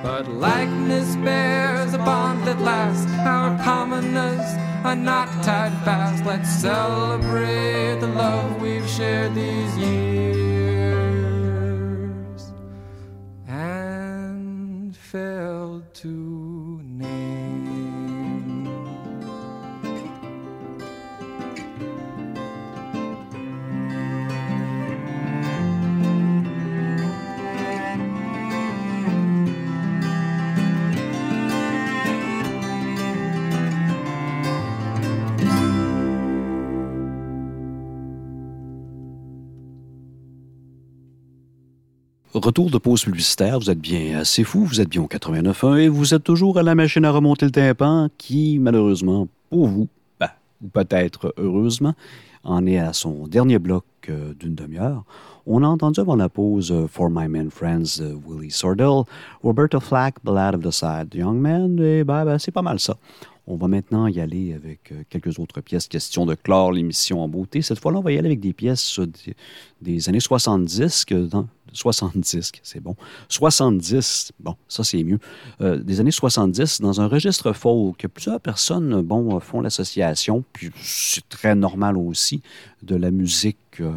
But likeness bears a bond that lasts. Our commonness are not tied fast. Let's celebrate the love we've shared these years and failed to Retour de pause publicitaire, vous êtes bien assez fou, vous êtes bien au 89.1 et vous êtes toujours à la machine à remonter le tympan qui, malheureusement, pour vous, ben, ou peut-être heureusement, en est à son dernier bloc euh, d'une demi-heure. On a entendu avant la pause euh, For My Men Friends de Willie Sordell, Roberta Flack, Ballad of the Sad Young Man, et ben, ben, c'est pas mal ça. On va maintenant y aller avec euh, quelques autres pièces. Question de clore l'émission en beauté. Cette fois-là, on va y aller avec des pièces euh, des années 70. Que dans, 70, c'est bon. 70, bon, ça c'est mieux. Euh, des années 70, dans un registre folk, plusieurs personnes bon, font l'association, puis c'est très normal aussi, de la musique euh,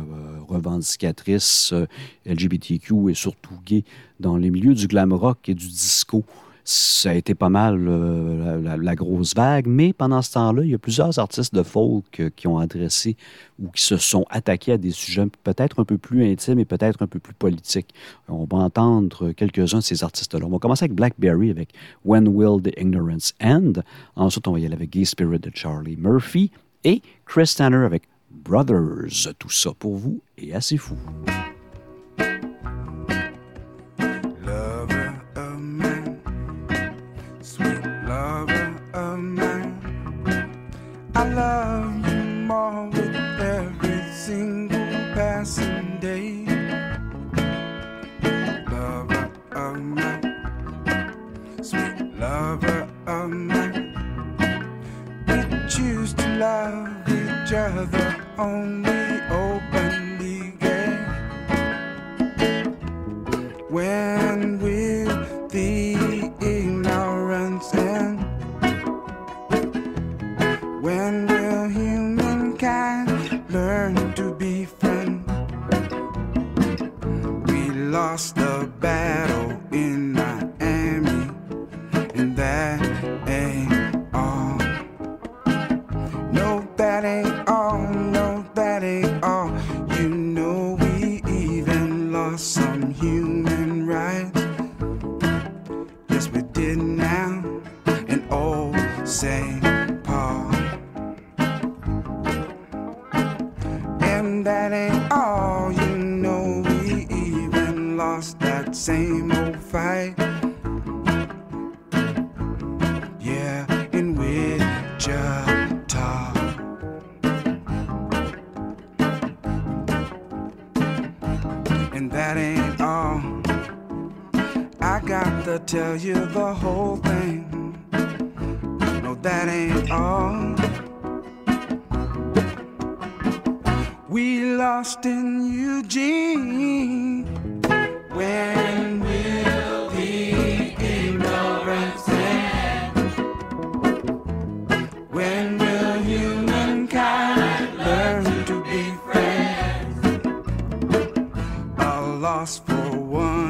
revendicatrice euh, LGBTQ et surtout gay dans les milieux du glam rock et du disco ça a été pas mal euh, la, grosse vague, mais pendant ce temps-là, il y a plusieurs artistes de folk euh, qui ont adressé ou qui se sont attaqués à des sujets peut-être un peu plus intimes et peut-être un peu plus politiques. On va entendre quelques-uns de ces artistes-là. On va commencer avec Blackberry avec When Will the Ignorance End? Ensuite, on va y aller avec Gay Spirit de Charlie Murphy et Chris Tanner avec Brothers. Tout ça pour vous et assez fou. Love you more with every single passing day. Lover of mine, sweet lover of mine. We choose to love each other only openly gay. When Lost the battle fight. Yeah, in Wichita. And that ain't all. I got to tell you the whole thing. No, that ain't all. We lost in Eugene when lost for one.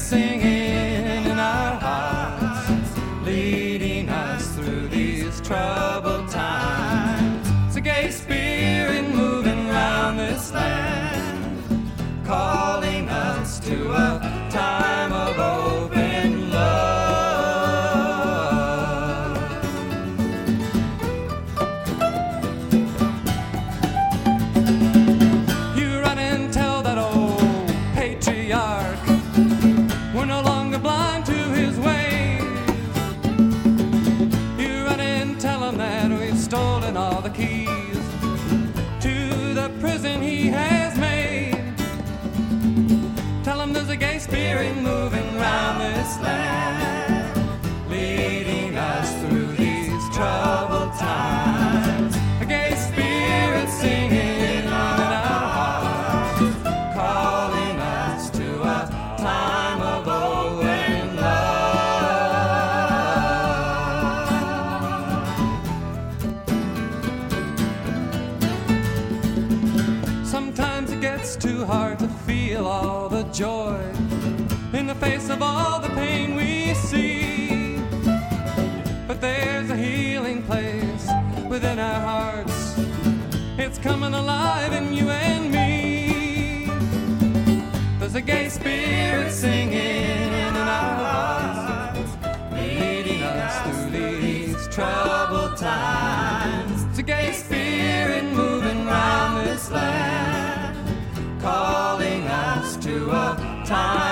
singing. the gay spirit singing in our hearts, leading us through these troubled times. The gay spirit moving round this land, calling us to a time.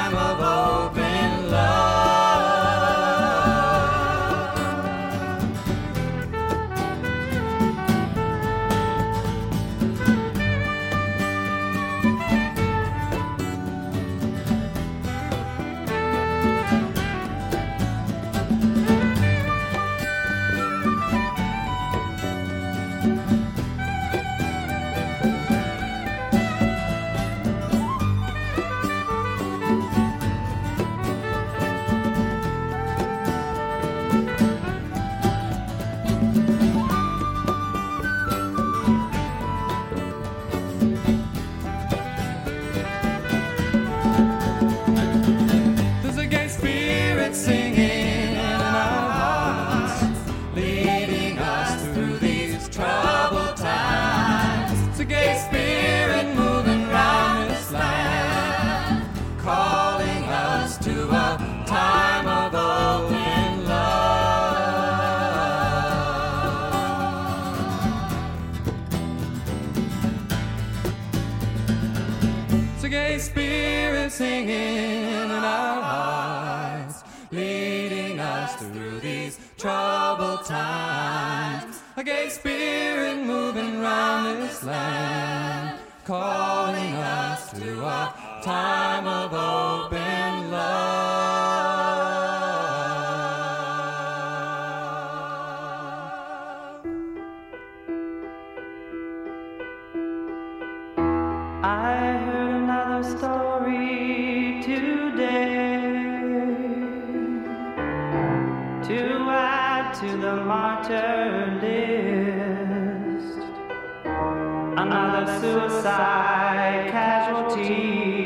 great spirit moving round this land, calling us to a time of open love. I heard another story today. to the martyr list. Another suicide casualty.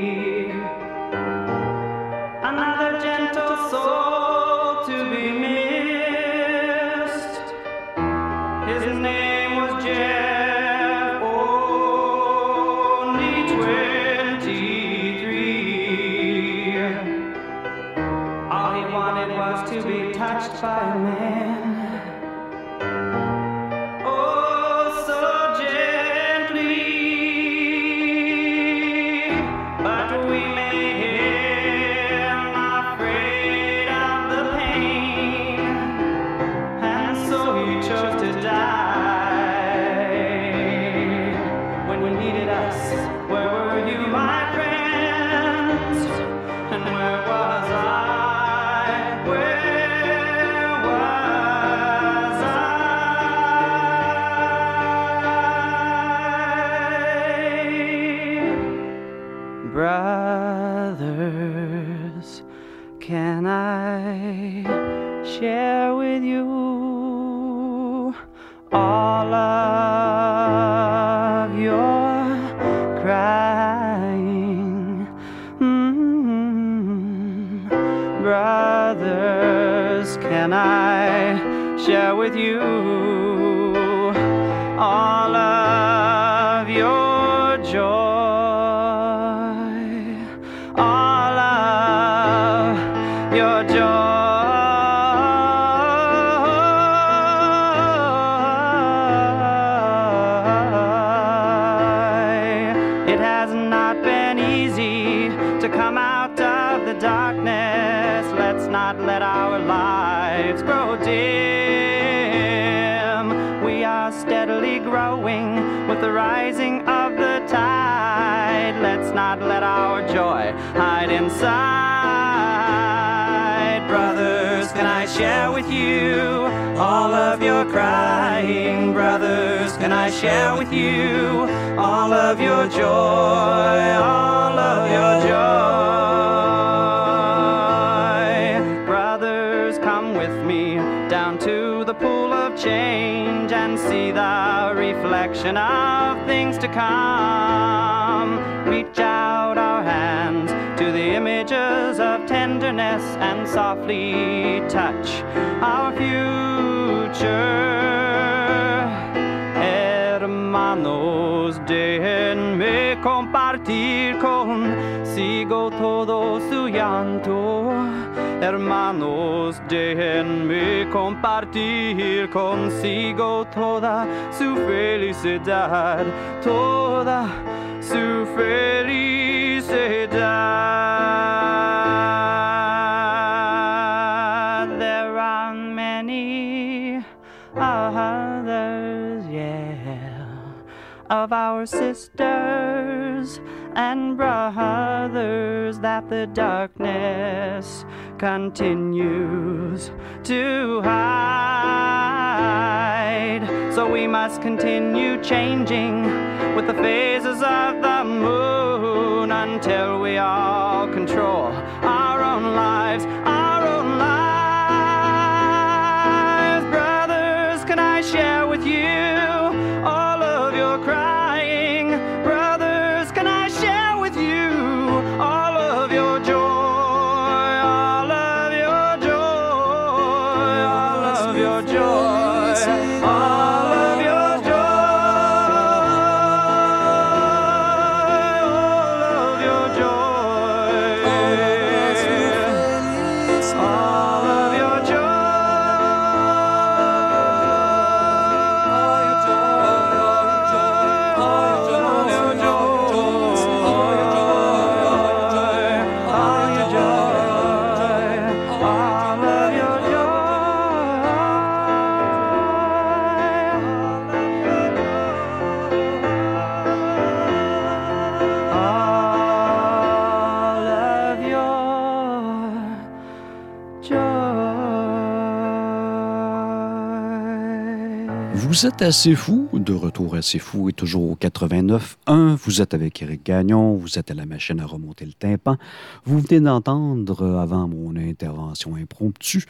Share with you all of your joy, all of your joy? Brothers, come with me down to the pool of change and see the reflection of things to come. Reach out our hands to the images of tenderness and softly touch llanto. Hermanos, déjenme compartir consigo toda su felicidad, toda su felicidad. There are many others, yeah, of our sisters and brothers the darkness continues to hide. So we must continue changing with the phases of the moon until we all control our own lives, Vous êtes assez fou, de retour assez fou et toujours au 89.1. Vous êtes avec Eric Gagnon, vous êtes à la machine à remonter le tympan. Vous venez d'entendre, euh, avant mon intervention impromptue,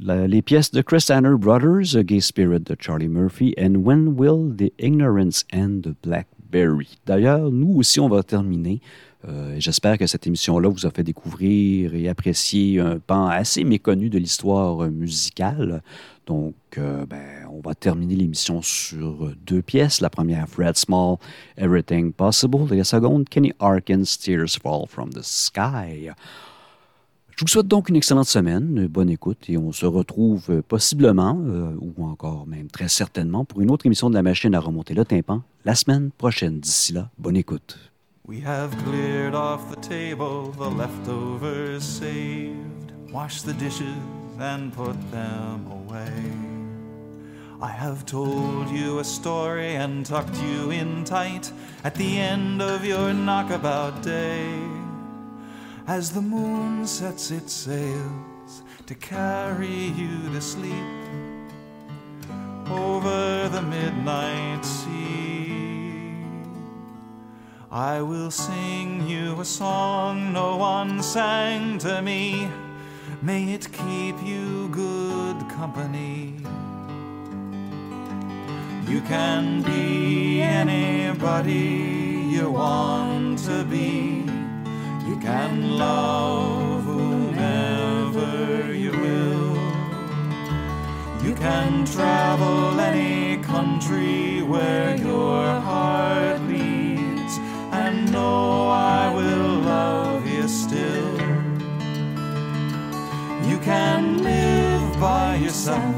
les pièces de Chris Tanner Brothers, A Gay Spirit de Charlie Murphy, and When Will the Ignorance End de D'ailleurs, nous aussi, on va terminer. Euh, J'espère que cette émission-là vous a fait découvrir et apprécier un pan assez méconnu de l'histoire musicale. Donc, euh, ben, on va terminer l'émission sur deux pièces. La première, Fred Small, Everything Possible. Et la seconde, Kenny Arkin, Tears Fall from the Sky. Je vous souhaite donc une excellente semaine, une bonne écoute et on se retrouve possiblement, euh, ou encore même très certainement, pour une autre émission de la machine à remonter le tympan la semaine prochaine. D'ici là, bonne écoute. We have cleared off the table, the leftovers saved. Washed the dishes and put them away. I have told you a story and tucked you in tight at the end of your knockabout day. As the moon sets its sails to carry you to sleep over the midnight sea. I will sing you a song no one sang to me. May it keep you good company. You can be anybody you want to be. You can love whomever can travel any country where your heart leads and know I will love you still. You can live by yourself.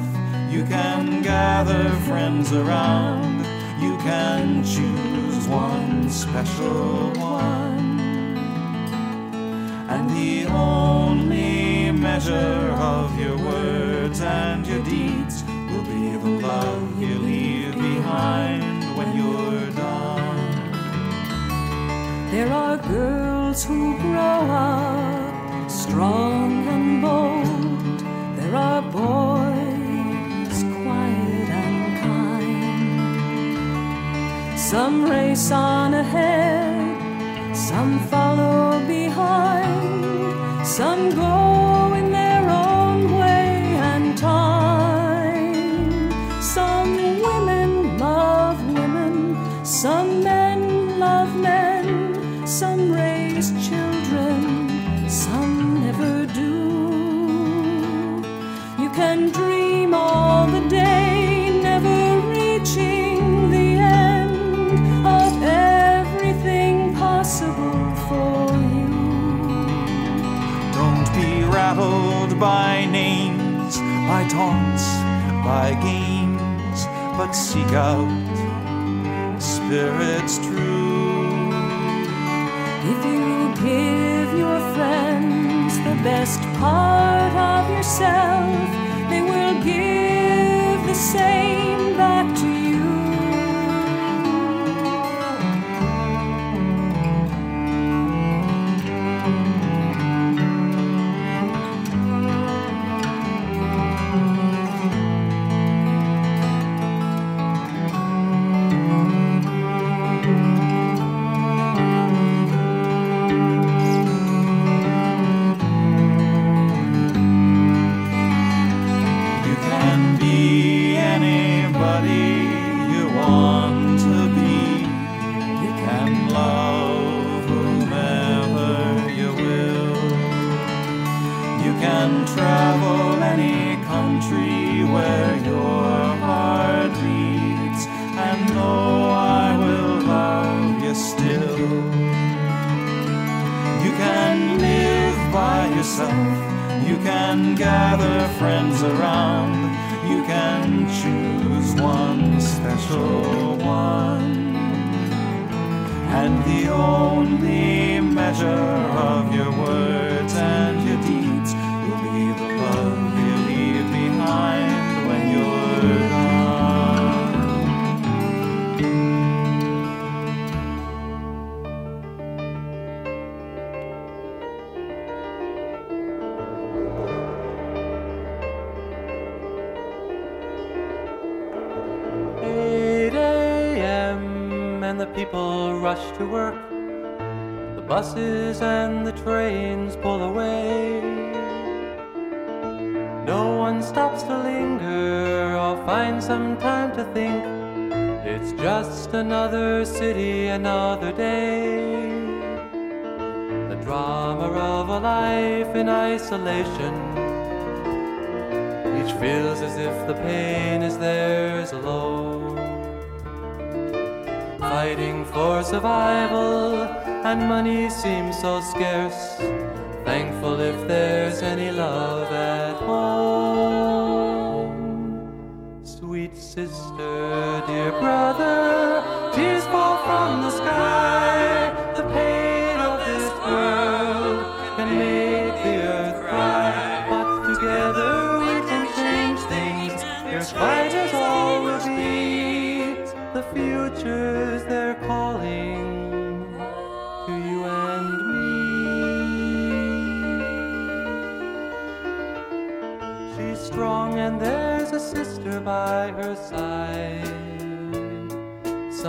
You can gather friends around. You can choose one special one. And the only measure of your words and your deeds will be the love you leave behind when you're done. There are girls who grow up strong and bold. There are boys quiet and kind. Some race on ahead, some follow behind, some go by names, by taunts, by games, but seek out spirits true. If you give your friends the best part of yourself, they will give the same back to you. Thankful if there's any love at home. Sweet sister, dear brother,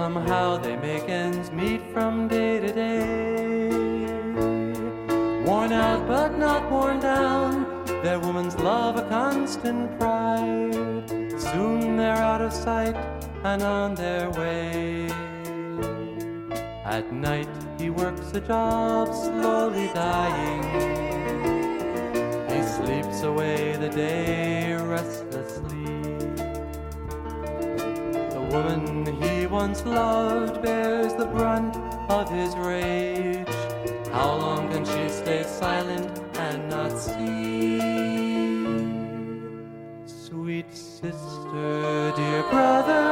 Somehow they make ends meet from day to day. Worn out but not worn down, their woman's love a constant pride. Soon they're out of sight and on their way. At night he works a job slowly dying. He sleeps away the day restlessly. Once loved bears the brunt of his rage. How long can she stay silent and not see? Sweet sister, dear brother,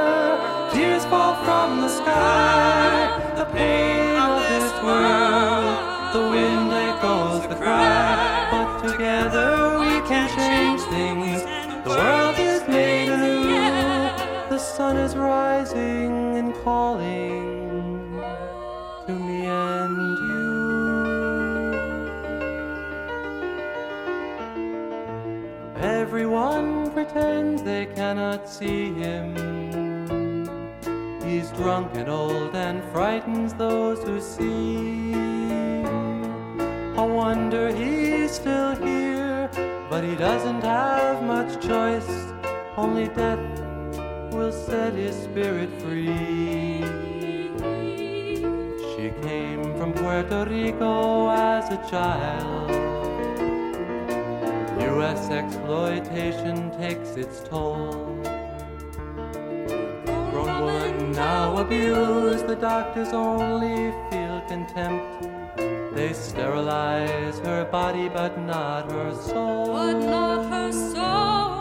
tears fall from the sky. The pain of this world, the wind echoes the cry. But together we can change things. The world is made anew. The sun is rising and calling to me and you. Every pretends they cannot see him. He's drunk and old and frightens those who see. I wonder he's still here, but he doesn't have much choice. Only death will set his spirit free. She came from Puerto Rico as a child. U.S. exploitation takes its toll. Grown woman now abused, the doctors only feel contempt. They sterilize her body, but not her soul. But not her soul.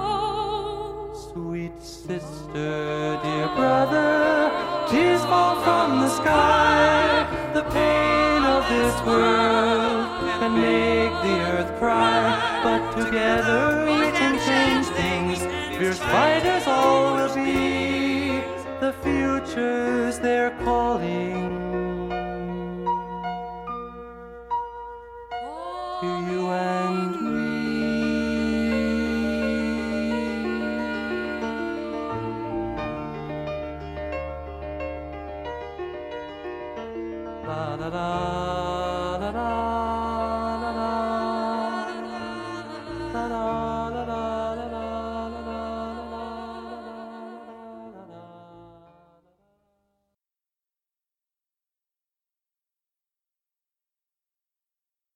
Sister, dear brother, tears fall from the sky. The pain of this world can make the earth cry, but together we can change things. Fierce fighters all will be. The future's they're calling. To you and da